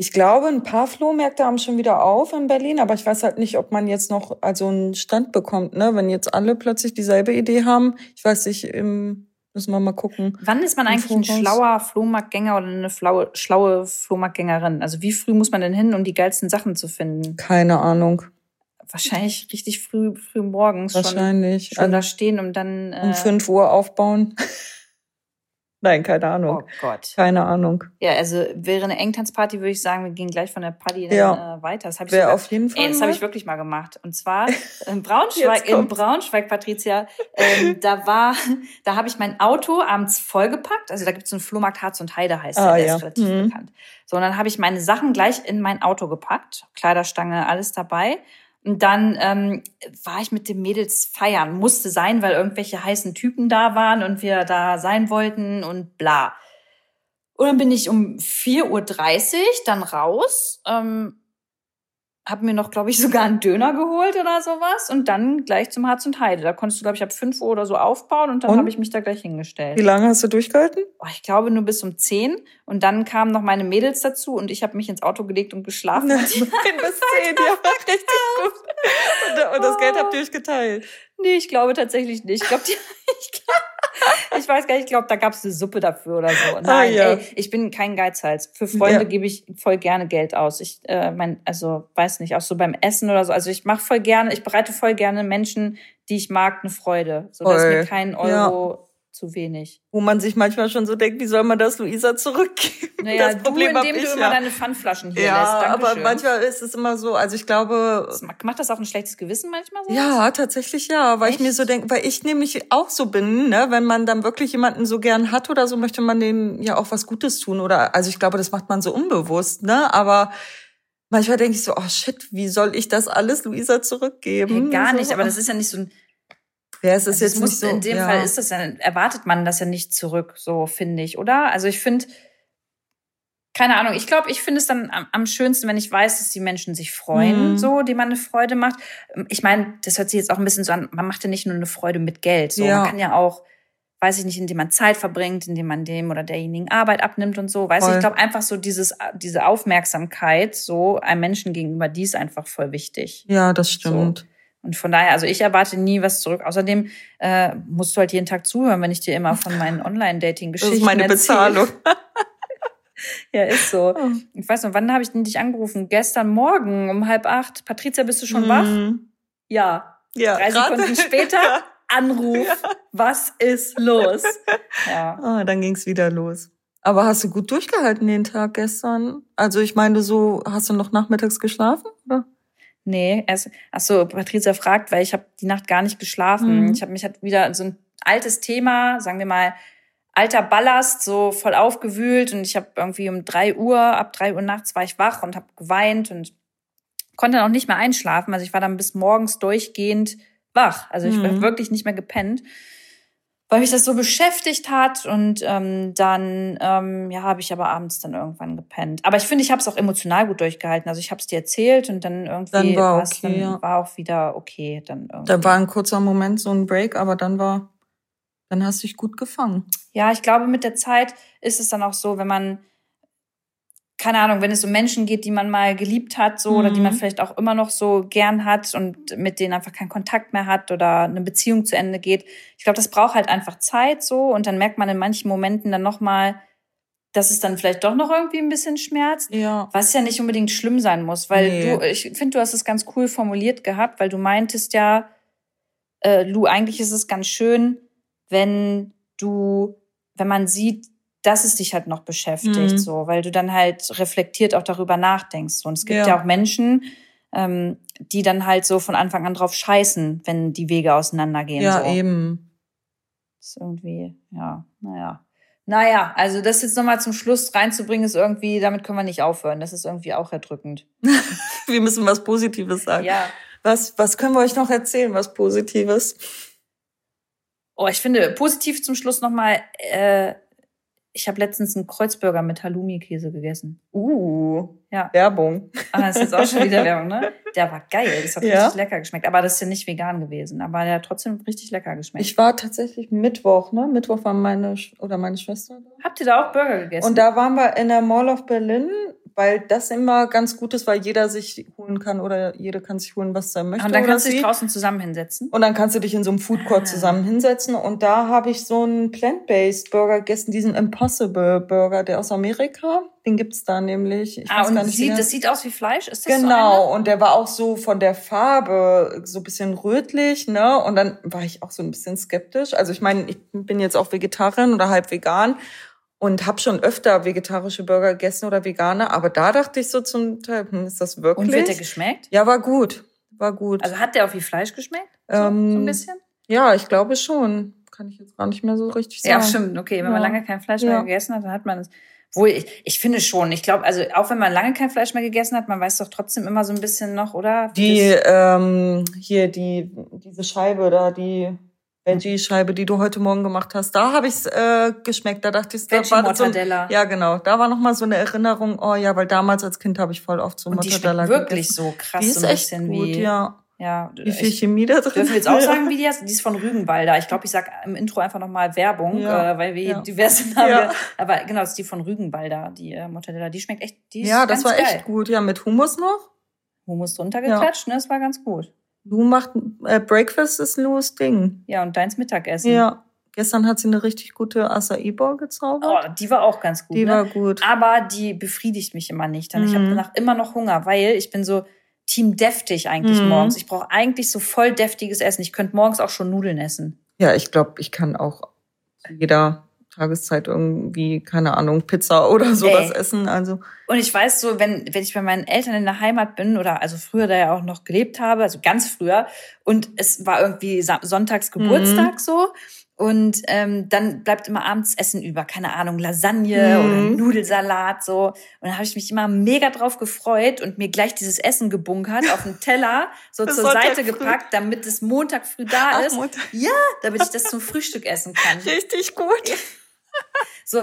Speaker 2: Ich glaube, ein paar Flohmärkte haben schon wieder auf in Berlin, aber ich weiß halt nicht, ob man jetzt noch also einen Stand bekommt, ne? Wenn jetzt alle plötzlich dieselbe Idee haben. Ich weiß nicht, im, müssen wir mal gucken.
Speaker 1: Wann ist man eigentlich ein schlauer Flohmarktgänger oder eine flaue, schlaue Flohmarktgängerin? Also wie früh muss man denn hin, um die geilsten Sachen zu finden?
Speaker 2: Keine Ahnung.
Speaker 1: Wahrscheinlich richtig früh, früh morgens
Speaker 2: Wahrscheinlich.
Speaker 1: schon, schon also da stehen und dann
Speaker 2: äh, um fünf Uhr aufbauen. Nein, keine Ahnung.
Speaker 1: Oh Gott.
Speaker 2: Keine Ahnung.
Speaker 1: Ja, also wäre eine Engtanzparty, würde ich sagen, wir gehen gleich von der Party dann
Speaker 2: ja.
Speaker 1: äh, weiter. Das habe ich
Speaker 2: sogar, auf jeden Fall.
Speaker 1: Ey, das habe ich wirklich mal gemacht. Und zwar in Braunschweig, in Braunschweig, Patricia. Ähm, da war, da habe ich mein Auto abends vollgepackt. Also da gibt es einen Flohmarkt Harz und Heide heißt
Speaker 2: ah,
Speaker 1: der, der
Speaker 2: ja.
Speaker 1: ist relativ
Speaker 2: mhm.
Speaker 1: bekannt. So, und dann habe ich meine Sachen gleich in mein Auto gepackt, Kleiderstange, alles dabei. Und dann ähm, war ich mit den Mädels feiern. Musste sein, weil irgendwelche heißen Typen da waren und wir da sein wollten und bla. Und dann bin ich um 4.30 Uhr dann raus, ähm, habe mir noch, glaube ich, sogar einen Döner geholt oder sowas und dann gleich zum Harz und Heide. Da konntest du, glaube ich, ab 5 Uhr oder so aufbauen und dann habe ich mich da gleich hingestellt.
Speaker 2: Wie lange hast du durchgehalten?
Speaker 1: Oh, ich glaube nur bis um 10 und dann kamen noch meine Mädels dazu und ich habe mich ins Auto gelegt und geschlafen.
Speaker 2: Nein, bis 10, ja, richtig gut. Und, und das Geld habt ihr euch geteilt?
Speaker 1: Nee, ich glaube tatsächlich nicht. Ich glaube, ich, glaub, ich weiß gar nicht, ich glaube, da gab es eine Suppe dafür oder so. Ah, Nein, ah, ja. ey, ich bin kein Geizhals. Für Freunde ja. gebe ich voll gerne Geld aus. Ich äh, mein, also weiß nicht, auch so beim Essen oder so. Also ich mache voll gerne, ich bereite voll gerne Menschen, die ich mag, eine Freude. So dass mir kein Euro zu wenig.
Speaker 2: Wo man sich manchmal schon so denkt, wie soll man das Luisa zurückgeben?
Speaker 1: Naja, das Problem du, indem ich, du immer ja. deine Pfandflaschen hier
Speaker 2: ja,
Speaker 1: lässt.
Speaker 2: Ja, aber manchmal ist es immer so, also ich glaube...
Speaker 1: Macht das auch ein schlechtes Gewissen manchmal so?
Speaker 2: Ja, tatsächlich ja, weil Echt? ich mir so denke, weil ich nämlich auch so bin, ne, wenn man dann wirklich jemanden so gern hat oder so, möchte man dem ja auch was Gutes tun oder, also ich glaube, das macht man so unbewusst, ne, aber manchmal denke ich so, oh shit, wie soll ich das alles Luisa zurückgeben?
Speaker 1: Hey, gar nicht, aber das ist ja nicht so ein
Speaker 2: ja, es ist also jetzt muss,
Speaker 1: so, in dem ja. Fall ist das ja, erwartet man das ja nicht zurück, so finde ich, oder? Also ich finde, keine Ahnung, ich glaube, ich finde es dann am, am, schönsten, wenn ich weiß, dass die Menschen sich freuen, mhm. so, die man eine Freude macht. Ich meine, das hört sich jetzt auch ein bisschen so an, man macht ja nicht nur eine Freude mit Geld, so, ja. man kann ja auch, weiß ich nicht, indem man Zeit verbringt, indem man dem oder derjenigen Arbeit abnimmt und so, weiß ich, ich glaube einfach so dieses, diese Aufmerksamkeit, so einem Menschen gegenüber, die ist einfach voll wichtig.
Speaker 2: Ja, das stimmt.
Speaker 1: So. Und von daher, also ich erwarte nie was zurück. Außerdem äh, musst du halt jeden Tag zuhören, wenn ich dir immer von meinen Online-Dating-Geschichten
Speaker 2: Das ist meine Bezahlung.
Speaker 1: ja, ist so. Oh. Ich weiß noch, wann habe ich denn dich angerufen? Gestern Morgen um halb acht. Patricia, bist du schon mhm. wach? Ja. Ja. Drei Sekunden später. Anruf. Ja. Was ist los?
Speaker 2: Ja. Ah, dann ging's wieder los. Aber hast du gut durchgehalten den Tag gestern? Also ich meine, so hast du noch nachmittags geschlafen? Oder?
Speaker 1: Nee, erst, ach so, Patricia fragt, weil ich habe die Nacht gar nicht geschlafen. Mhm. Ich habe mich halt wieder so ein altes Thema, sagen wir mal, alter Ballast, so voll aufgewühlt und ich habe irgendwie um drei Uhr, ab drei Uhr nachts war ich wach und habe geweint und konnte dann auch nicht mehr einschlafen. Also ich war dann bis morgens durchgehend wach. Also ich mhm. war wirklich nicht mehr gepennt weil mich das so beschäftigt hat und ähm, dann ähm, ja habe ich aber abends dann irgendwann gepennt. Aber ich finde, ich habe es auch emotional gut durchgehalten. Also ich habe es dir erzählt und dann irgendwie
Speaker 2: dann war, okay,
Speaker 1: dann
Speaker 2: ja.
Speaker 1: war auch wieder okay. Dann irgendwie.
Speaker 2: Da war ein kurzer Moment so ein Break, aber dann war dann hast du dich gut gefangen.
Speaker 1: Ja, ich glaube, mit der Zeit ist es dann auch so, wenn man keine Ahnung, wenn es um Menschen geht, die man mal geliebt hat, so, mhm. oder die man mhm. vielleicht auch immer noch so gern hat und mit denen einfach keinen Kontakt mehr hat oder eine Beziehung zu Ende geht. Ich glaube, das braucht halt einfach Zeit so und dann merkt man in manchen Momenten dann nochmal, dass es dann vielleicht doch noch irgendwie ein bisschen schmerzt,
Speaker 2: ja.
Speaker 1: was ja nicht unbedingt schlimm sein muss, weil nee. du, ich finde, du hast es ganz cool formuliert gehabt, weil du meintest ja, äh, Lu, eigentlich ist es ganz schön, wenn du, wenn man sieht, dass es dich halt noch beschäftigt, mhm. so, weil du dann halt reflektiert auch darüber nachdenkst. Und es gibt ja, ja auch Menschen, ähm, die dann halt so von Anfang an drauf scheißen, wenn die Wege auseinandergehen.
Speaker 2: Ja,
Speaker 1: so.
Speaker 2: eben.
Speaker 1: Das ist irgendwie, ja, naja. Naja, also das jetzt nochmal zum Schluss reinzubringen, ist irgendwie, damit können wir nicht aufhören. Das ist irgendwie auch erdrückend.
Speaker 2: wir müssen was Positives sagen.
Speaker 1: Ja.
Speaker 2: Was, was können wir euch noch erzählen, was Positives?
Speaker 1: Oh, ich finde positiv zum Schluss nochmal, äh, ich habe letztens einen Kreuzburger mit Halloumi-Käse gegessen.
Speaker 2: Uh, ja. Werbung.
Speaker 1: Ah, das ist jetzt auch schon wieder Werbung, ne? Der war geil. Das hat ja. richtig lecker geschmeckt. Aber das ist ja nicht vegan gewesen. Aber der hat trotzdem richtig lecker geschmeckt.
Speaker 2: Ich war tatsächlich Mittwoch, ne? Mittwoch war meine oder meine Schwester da.
Speaker 1: Habt ihr da auch Burger gegessen?
Speaker 2: Und da waren wir in der Mall of Berlin weil das immer ganz gut ist, weil jeder sich holen kann oder jede kann sich holen, was er möchte.
Speaker 1: Und dann kannst
Speaker 2: du
Speaker 1: dich draußen zusammen hinsetzen.
Speaker 2: Und dann kannst du dich in so einem Food Court ah. zusammen hinsetzen. Und da habe ich so einen Plant-Based Burger gegessen, diesen Impossible Burger, der aus Amerika. Den gibt's da nämlich.
Speaker 1: Ich ah, und sieht, das sieht aus wie Fleisch? Ist
Speaker 2: das genau, so und der war auch so von der Farbe so ein bisschen rötlich, ne? Und dann war ich auch so ein bisschen skeptisch. Also ich meine, ich bin jetzt auch Vegetarierin oder halb vegan und habe schon öfter vegetarische Burger gegessen oder vegane, aber da dachte ich so zum Teil, hm, ist das wirklich?
Speaker 1: Und wird der geschmeckt?
Speaker 2: Ja, war gut, war gut.
Speaker 1: Also hat der auch wie Fleisch geschmeckt? So, ähm, so ein bisschen?
Speaker 2: Ja, ich glaube schon. Kann ich jetzt gar nicht mehr so richtig sagen.
Speaker 1: Ja, stimmt. Okay, wenn ja. man lange kein Fleisch mehr gegessen hat, dann hat man es. Wohl, ich, ich finde schon. Ich glaube, also auch wenn man lange kein Fleisch mehr gegessen hat, man weiß doch trotzdem immer so ein bisschen noch, oder?
Speaker 2: Die, ähm, hier, die, diese Scheibe da, die Veggie-Scheibe, die du heute Morgen gemacht hast, da habe ich's äh, geschmeckt. Da dachte ich, da war das so, ja genau, da war noch mal so eine Erinnerung. Oh ja, weil damals als Kind habe ich voll oft so
Speaker 1: Und die
Speaker 2: Mortadella
Speaker 1: schmeckt wirklich
Speaker 2: gegessen.
Speaker 1: so krass,
Speaker 2: Die
Speaker 1: so
Speaker 2: ist
Speaker 1: ein
Speaker 2: echt
Speaker 1: bisschen
Speaker 2: gut,
Speaker 1: wie.
Speaker 2: ja.
Speaker 1: Ja,
Speaker 2: Wie viel
Speaker 1: ich,
Speaker 2: Chemie da drin
Speaker 1: dürfen wir jetzt auch
Speaker 2: ist.
Speaker 1: sagen, wie die ist? Die ist von Rügenwalder. Ich glaube, ich sag im Intro einfach nochmal Werbung,
Speaker 2: Ja,
Speaker 1: äh, weil wir
Speaker 2: ja.
Speaker 1: diverse Namen.
Speaker 2: Ja.
Speaker 1: Aber genau, das ist die von Rügenwalder, die äh, Mortadella. Die schmeckt echt, die ist
Speaker 2: Ja, das war
Speaker 1: geil.
Speaker 2: echt gut. Ja, mit Hummus noch.
Speaker 1: Hummus drunter geklatscht, ne? Das war ganz gut.
Speaker 2: Lu macht äh, Breakfast ist Lu's Ding.
Speaker 1: Ja, und deins Mittagessen.
Speaker 2: Ja. Gestern hat sie eine richtig gute Acai Bowl gezaubert.
Speaker 1: Oh, die war auch ganz gut.
Speaker 2: die
Speaker 1: ne?
Speaker 2: war gut.
Speaker 1: aber die befriedigt mich immer nicht. Dann ich habe
Speaker 2: Mhm.
Speaker 1: danach immer noch Hunger, weil ich bin so Team deftig eigentlich
Speaker 2: Mhm.
Speaker 1: morgens. Ich brauche eigentlich so voll deftiges Essen. Ich könnte morgens auch schon Nudeln essen.
Speaker 2: Ja, ich glaube, ich kann auch jeder Tageszeit irgendwie, keine Ahnung, Pizza oder sowas
Speaker 1: Ey.
Speaker 2: essen. Also,
Speaker 1: Und ich weiß so, wenn, wenn ich bei meinen Eltern in der Heimat bin oder also früher da ja auch noch gelebt habe, also ganz früher, und es war irgendwie sonntags Geburtstag
Speaker 2: Mhm.
Speaker 1: so. Und ähm, dann bleibt immer abends Essen über, keine Ahnung, Lasagne
Speaker 2: Mhm.
Speaker 1: oder Nudelsalat so. Und dann habe ich mich immer mega drauf gefreut und mir gleich dieses Essen gebunkert auf den Teller so zur
Speaker 2: Sonntag
Speaker 1: Seite
Speaker 2: früh.
Speaker 1: gepackt, damit es Montag früh da
Speaker 2: Ach,
Speaker 1: ist.
Speaker 2: Mutter.
Speaker 1: Ja, damit ich das zum Frühstück essen kann.
Speaker 2: richtig gut.
Speaker 1: So,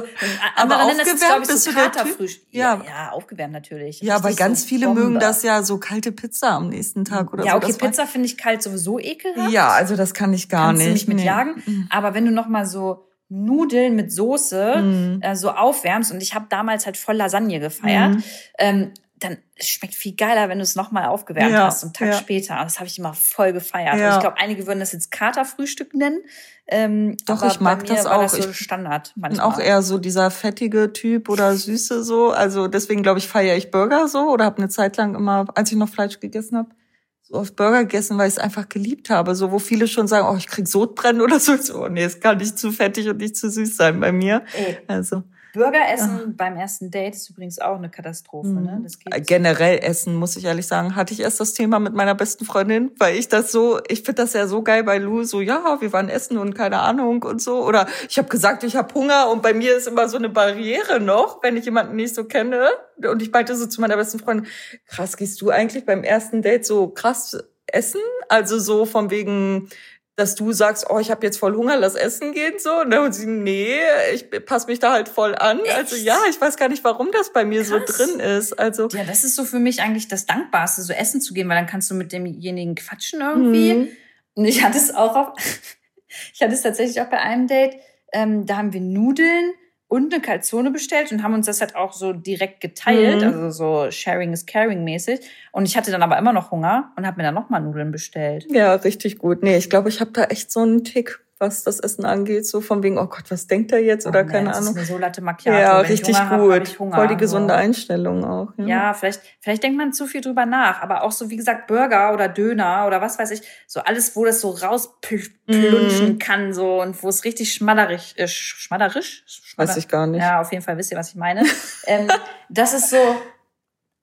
Speaker 2: Aber
Speaker 1: nennen das glaube
Speaker 2: aufgewärmt
Speaker 1: ich,
Speaker 2: bist
Speaker 1: so
Speaker 2: du der Typ?
Speaker 1: Katerfrühstück. Ja,
Speaker 2: Ja.
Speaker 1: ja, aufgewärmt natürlich.
Speaker 2: Ja, weil
Speaker 1: Richtig
Speaker 2: ganz
Speaker 1: so
Speaker 2: viele
Speaker 1: Bombe.
Speaker 2: mögen das ja so kalte Pizza am nächsten Tag oder
Speaker 1: ja,
Speaker 2: so.
Speaker 1: okay,
Speaker 2: Das war-
Speaker 1: Pizza finde ich kalt sowieso ekelhaft.
Speaker 2: Ja, also das kann ich gar
Speaker 1: Kannst du
Speaker 2: nicht.
Speaker 1: mich mit
Speaker 2: nee.
Speaker 1: jagen. Aber wenn du noch mal so Nudeln mit Soße
Speaker 2: Mhm.
Speaker 1: äh, so aufwärmst und ich habe damals halt voll Lasagne gefeiert,
Speaker 2: Mhm.
Speaker 1: ähm, dann es schmeckt viel geiler, wenn du es noch mal aufgewärmt
Speaker 2: Ja,
Speaker 1: hast, einen Tag
Speaker 2: ja.
Speaker 1: später. Das habe ich immer voll gefeiert.
Speaker 2: Ja.
Speaker 1: Ich glaube, einige würden das jetzt Katerfrühstück nennen. Ähm,
Speaker 2: Doch, ich mag das auch.
Speaker 1: Das so
Speaker 2: Ich
Speaker 1: Standard
Speaker 2: bin
Speaker 1: manchmal.
Speaker 2: auch eher so dieser fettige Typ oder süße so. Also deswegen glaube ich, feiere ich Burger so oder habe eine Zeit lang immer, als ich noch Fleisch gegessen habe, so oft Burger gegessen, weil ich es einfach geliebt habe. So, wo viele schon sagen, oh, ich krieg Sodbrennen oder so. So, oh, nee, es kann nicht zu fettig und nicht zu süß sein bei mir.
Speaker 1: Ey,
Speaker 2: Also
Speaker 1: Burger essen beim ersten Date ist übrigens auch eine Katastrophe.
Speaker 2: Mhm.
Speaker 1: Ne? Das geht
Speaker 2: Äh, generell essen, muss ich ehrlich sagen, hatte ich erst das Thema mit meiner besten Freundin, weil ich das so, ich finde das ja so geil bei Lou, so ja, wir waren essen und keine Ahnung und so. Oder ich habe gesagt, ich habe Hunger und bei mir ist immer so eine Barriere noch, wenn ich jemanden nicht so kenne. Und ich meinte so zu meiner besten Freundin, krass, gehst du eigentlich beim ersten Date so krass essen? Also so von wegen, dass du sagst, oh, ich habe jetzt voll Hunger, lass essen gehen so. Ne? Und sie, nee, ich passe mich da halt voll an. Also
Speaker 1: Echt?
Speaker 2: ja, ich weiß gar nicht, warum das bei mir so
Speaker 1: Krass.
Speaker 2: drin ist. Also
Speaker 1: Ja, das ist so für mich eigentlich das Dankbarste, so essen zu gehen, weil dann kannst du mit demjenigen quatschen irgendwie.
Speaker 2: Mhm.
Speaker 1: Und ich hatte es auch auf, ich hatte es tatsächlich auch bei einem Date, ähm, da haben wir Nudeln und eine Calzone bestellt und haben uns das halt auch so direkt geteilt,
Speaker 2: Mhm.
Speaker 1: also so Sharing is Caring mäßig. Und ich hatte dann aber immer noch Hunger und habe mir dann nochmal Nudeln bestellt.
Speaker 2: Ja, richtig gut. Nee, ich glaube, ich habe da echt so einen Tick, was das Essen angeht, so von wegen, oh Gott, was denkt er jetzt oder
Speaker 1: Oh,
Speaker 2: keine
Speaker 1: das
Speaker 2: Ahnung.
Speaker 1: Ist eine so Latte Macchiato.
Speaker 2: Ja,
Speaker 1: Wenn ich
Speaker 2: richtig
Speaker 1: hab,
Speaker 2: gut.
Speaker 1: hab ich Hunger.
Speaker 2: Voll die gesunde
Speaker 1: so.
Speaker 2: Einstellung auch. Ja.
Speaker 1: Ja, vielleicht, vielleicht denkt man zu viel drüber nach, aber auch so, wie gesagt, Burger oder Döner oder was weiß ich, so alles, wo das so rausplunschen
Speaker 2: Mhm.
Speaker 1: kann, so und wo es richtig schmadderig, äh, sch- schmadderisch?
Speaker 2: Weiß ich gar nicht.
Speaker 1: Ja, auf jeden Fall wisst ihr, was ich meine. ähm, das ist so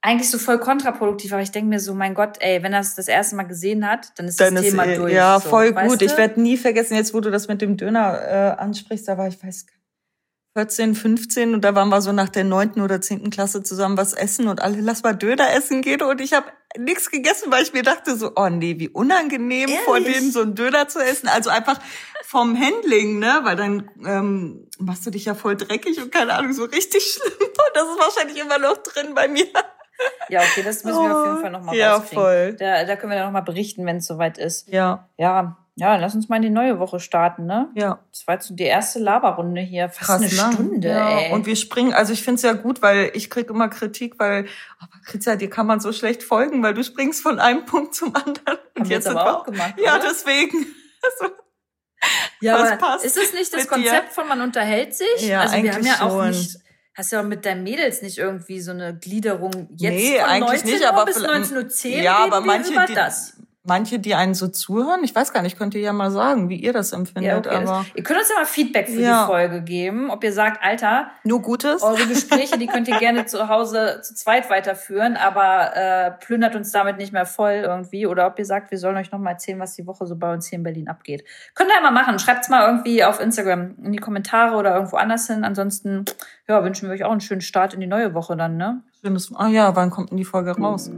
Speaker 1: eigentlich so voll kontraproduktiv, aber ich denke mir so, mein Gott, ey, wenn er es das erste Mal gesehen hat, dann ist
Speaker 2: Dann
Speaker 1: das
Speaker 2: ist,
Speaker 1: Thema
Speaker 2: eh-
Speaker 1: durch.
Speaker 2: ja,
Speaker 1: so,
Speaker 2: voll gut.
Speaker 1: du?
Speaker 2: Ich werde nie vergessen, jetzt wo du das mit dem Döner äh, ansprichst, da war ich, weiß gar nicht, 14, 15 und da waren wir so nach der neunten oder zehnten Klasse zusammen was essen und alle, lass mal Döner essen gehen und ich habe nichts gegessen, weil ich mir dachte so, oh nee, wie unangenehm vor
Speaker 1: Ehrlich?
Speaker 2: denen so einen Döner zu essen. Also einfach vom Handling, ne, weil dann ähm, machst du dich ja voll dreckig und keine Ahnung, so richtig schlimm. Und das ist wahrscheinlich immer noch drin bei mir.
Speaker 1: Ja, okay, das müssen wir auf jeden Fall nochmal
Speaker 2: Oh, Ja,
Speaker 1: rauskriegen.
Speaker 2: voll.
Speaker 1: Da, da können wir dann nochmal berichten, wenn es soweit ist.
Speaker 2: Ja,
Speaker 1: Ja, ja, lass uns mal in die neue Woche starten, ne?
Speaker 2: ja.
Speaker 1: Das war jetzt so die erste Laberrunde hier. Fast
Speaker 2: krass
Speaker 1: eine
Speaker 2: lang.
Speaker 1: Stunde,
Speaker 2: ja.
Speaker 1: ey.
Speaker 2: Und wir springen, also ich finde es ja gut, weil ich krieg immer Kritik, weil, aber Kritza, dir kann man so schlecht folgen, weil du springst von einem Punkt zum anderen.
Speaker 1: Haben wir jetzt aber
Speaker 2: wir
Speaker 1: auch gemacht,
Speaker 2: Ja,
Speaker 1: oder?
Speaker 2: deswegen. Also,
Speaker 1: ja, aber
Speaker 2: passt
Speaker 1: ist es nicht das
Speaker 2: mit dir?
Speaker 1: Konzept von man unterhält sich?
Speaker 2: Ja,
Speaker 1: also wir haben
Speaker 2: eigentlich
Speaker 1: ja auch
Speaker 2: schon.
Speaker 1: nicht, hast ja auch mit deinen Mädels nicht irgendwie so eine Gliederung jetzt
Speaker 2: Nee,
Speaker 1: von
Speaker 2: eigentlich
Speaker 1: 19
Speaker 2: nicht,
Speaker 1: Uhr
Speaker 2: aber
Speaker 1: bis
Speaker 2: vielleicht-
Speaker 1: 19.10 Uhr
Speaker 2: ja, aber manche,
Speaker 1: über
Speaker 2: die,
Speaker 1: das.
Speaker 2: Manche, die einen so zuhören, ich weiß gar nicht, könnt ihr ja mal sagen, wie ihr das empfindet,
Speaker 1: Ja, okay.
Speaker 2: aber
Speaker 1: ihr könnt uns ja mal Feedback für
Speaker 2: Ja.
Speaker 1: die Folge geben, ob ihr sagt, Alter,
Speaker 2: nur Gutes.
Speaker 1: eure Gespräche, die könnt ihr gerne zu Hause zu zweit weiterführen, aber äh, plündert uns damit nicht mehr voll irgendwie. Oder ob ihr sagt, wir sollen euch noch mal erzählen, was die Woche so bei uns hier in Berlin abgeht. Könnt ihr ja mal machen. Schreibt's mal irgendwie auf Instagram in die Kommentare oder irgendwo anders hin. Ansonsten ja, wünschen wir euch auch einen schönen Start in die neue Woche dann, ne?
Speaker 2: Schönes, ah ja, wann kommt denn die Folge raus?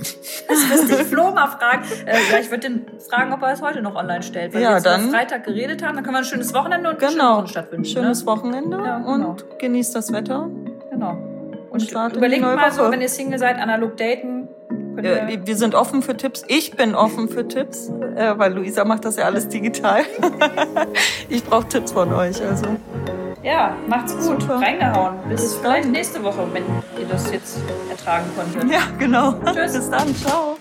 Speaker 1: Das müsste ich Flo mal fragen. Äh, ja, ich würde den fragen, ob er es heute noch online stellt. Weil
Speaker 2: Ja,
Speaker 1: wir jetzt
Speaker 2: dann-
Speaker 1: Freitag geredet haben, dann können wir ein schönes Wochenende und eine schöne
Speaker 2: Genau.
Speaker 1: Wochenstadt wünschen.
Speaker 2: Schönes
Speaker 1: ne?
Speaker 2: Wochenende
Speaker 1: Ja, genau.
Speaker 2: und genießt das Wetter.
Speaker 1: Genau.
Speaker 2: Und
Speaker 1: Und überlegt mal so,
Speaker 2: Woche.
Speaker 1: wenn ihr Single seid, analog daten. Ihr,
Speaker 2: Äh, wir sind offen für Tipps. Ich bin offen für Tipps, äh, weil Luisa macht das ja alles digital. ich brauche Tipps von euch. Also
Speaker 1: ja, macht's gut.
Speaker 2: Super.
Speaker 1: Reingehauen. Bis,
Speaker 2: Bis
Speaker 1: vielleicht nächste Woche, wenn ihr das jetzt ertragen konntet.
Speaker 2: ja, genau.
Speaker 1: Tschüss.
Speaker 2: Bis dann. Ciao.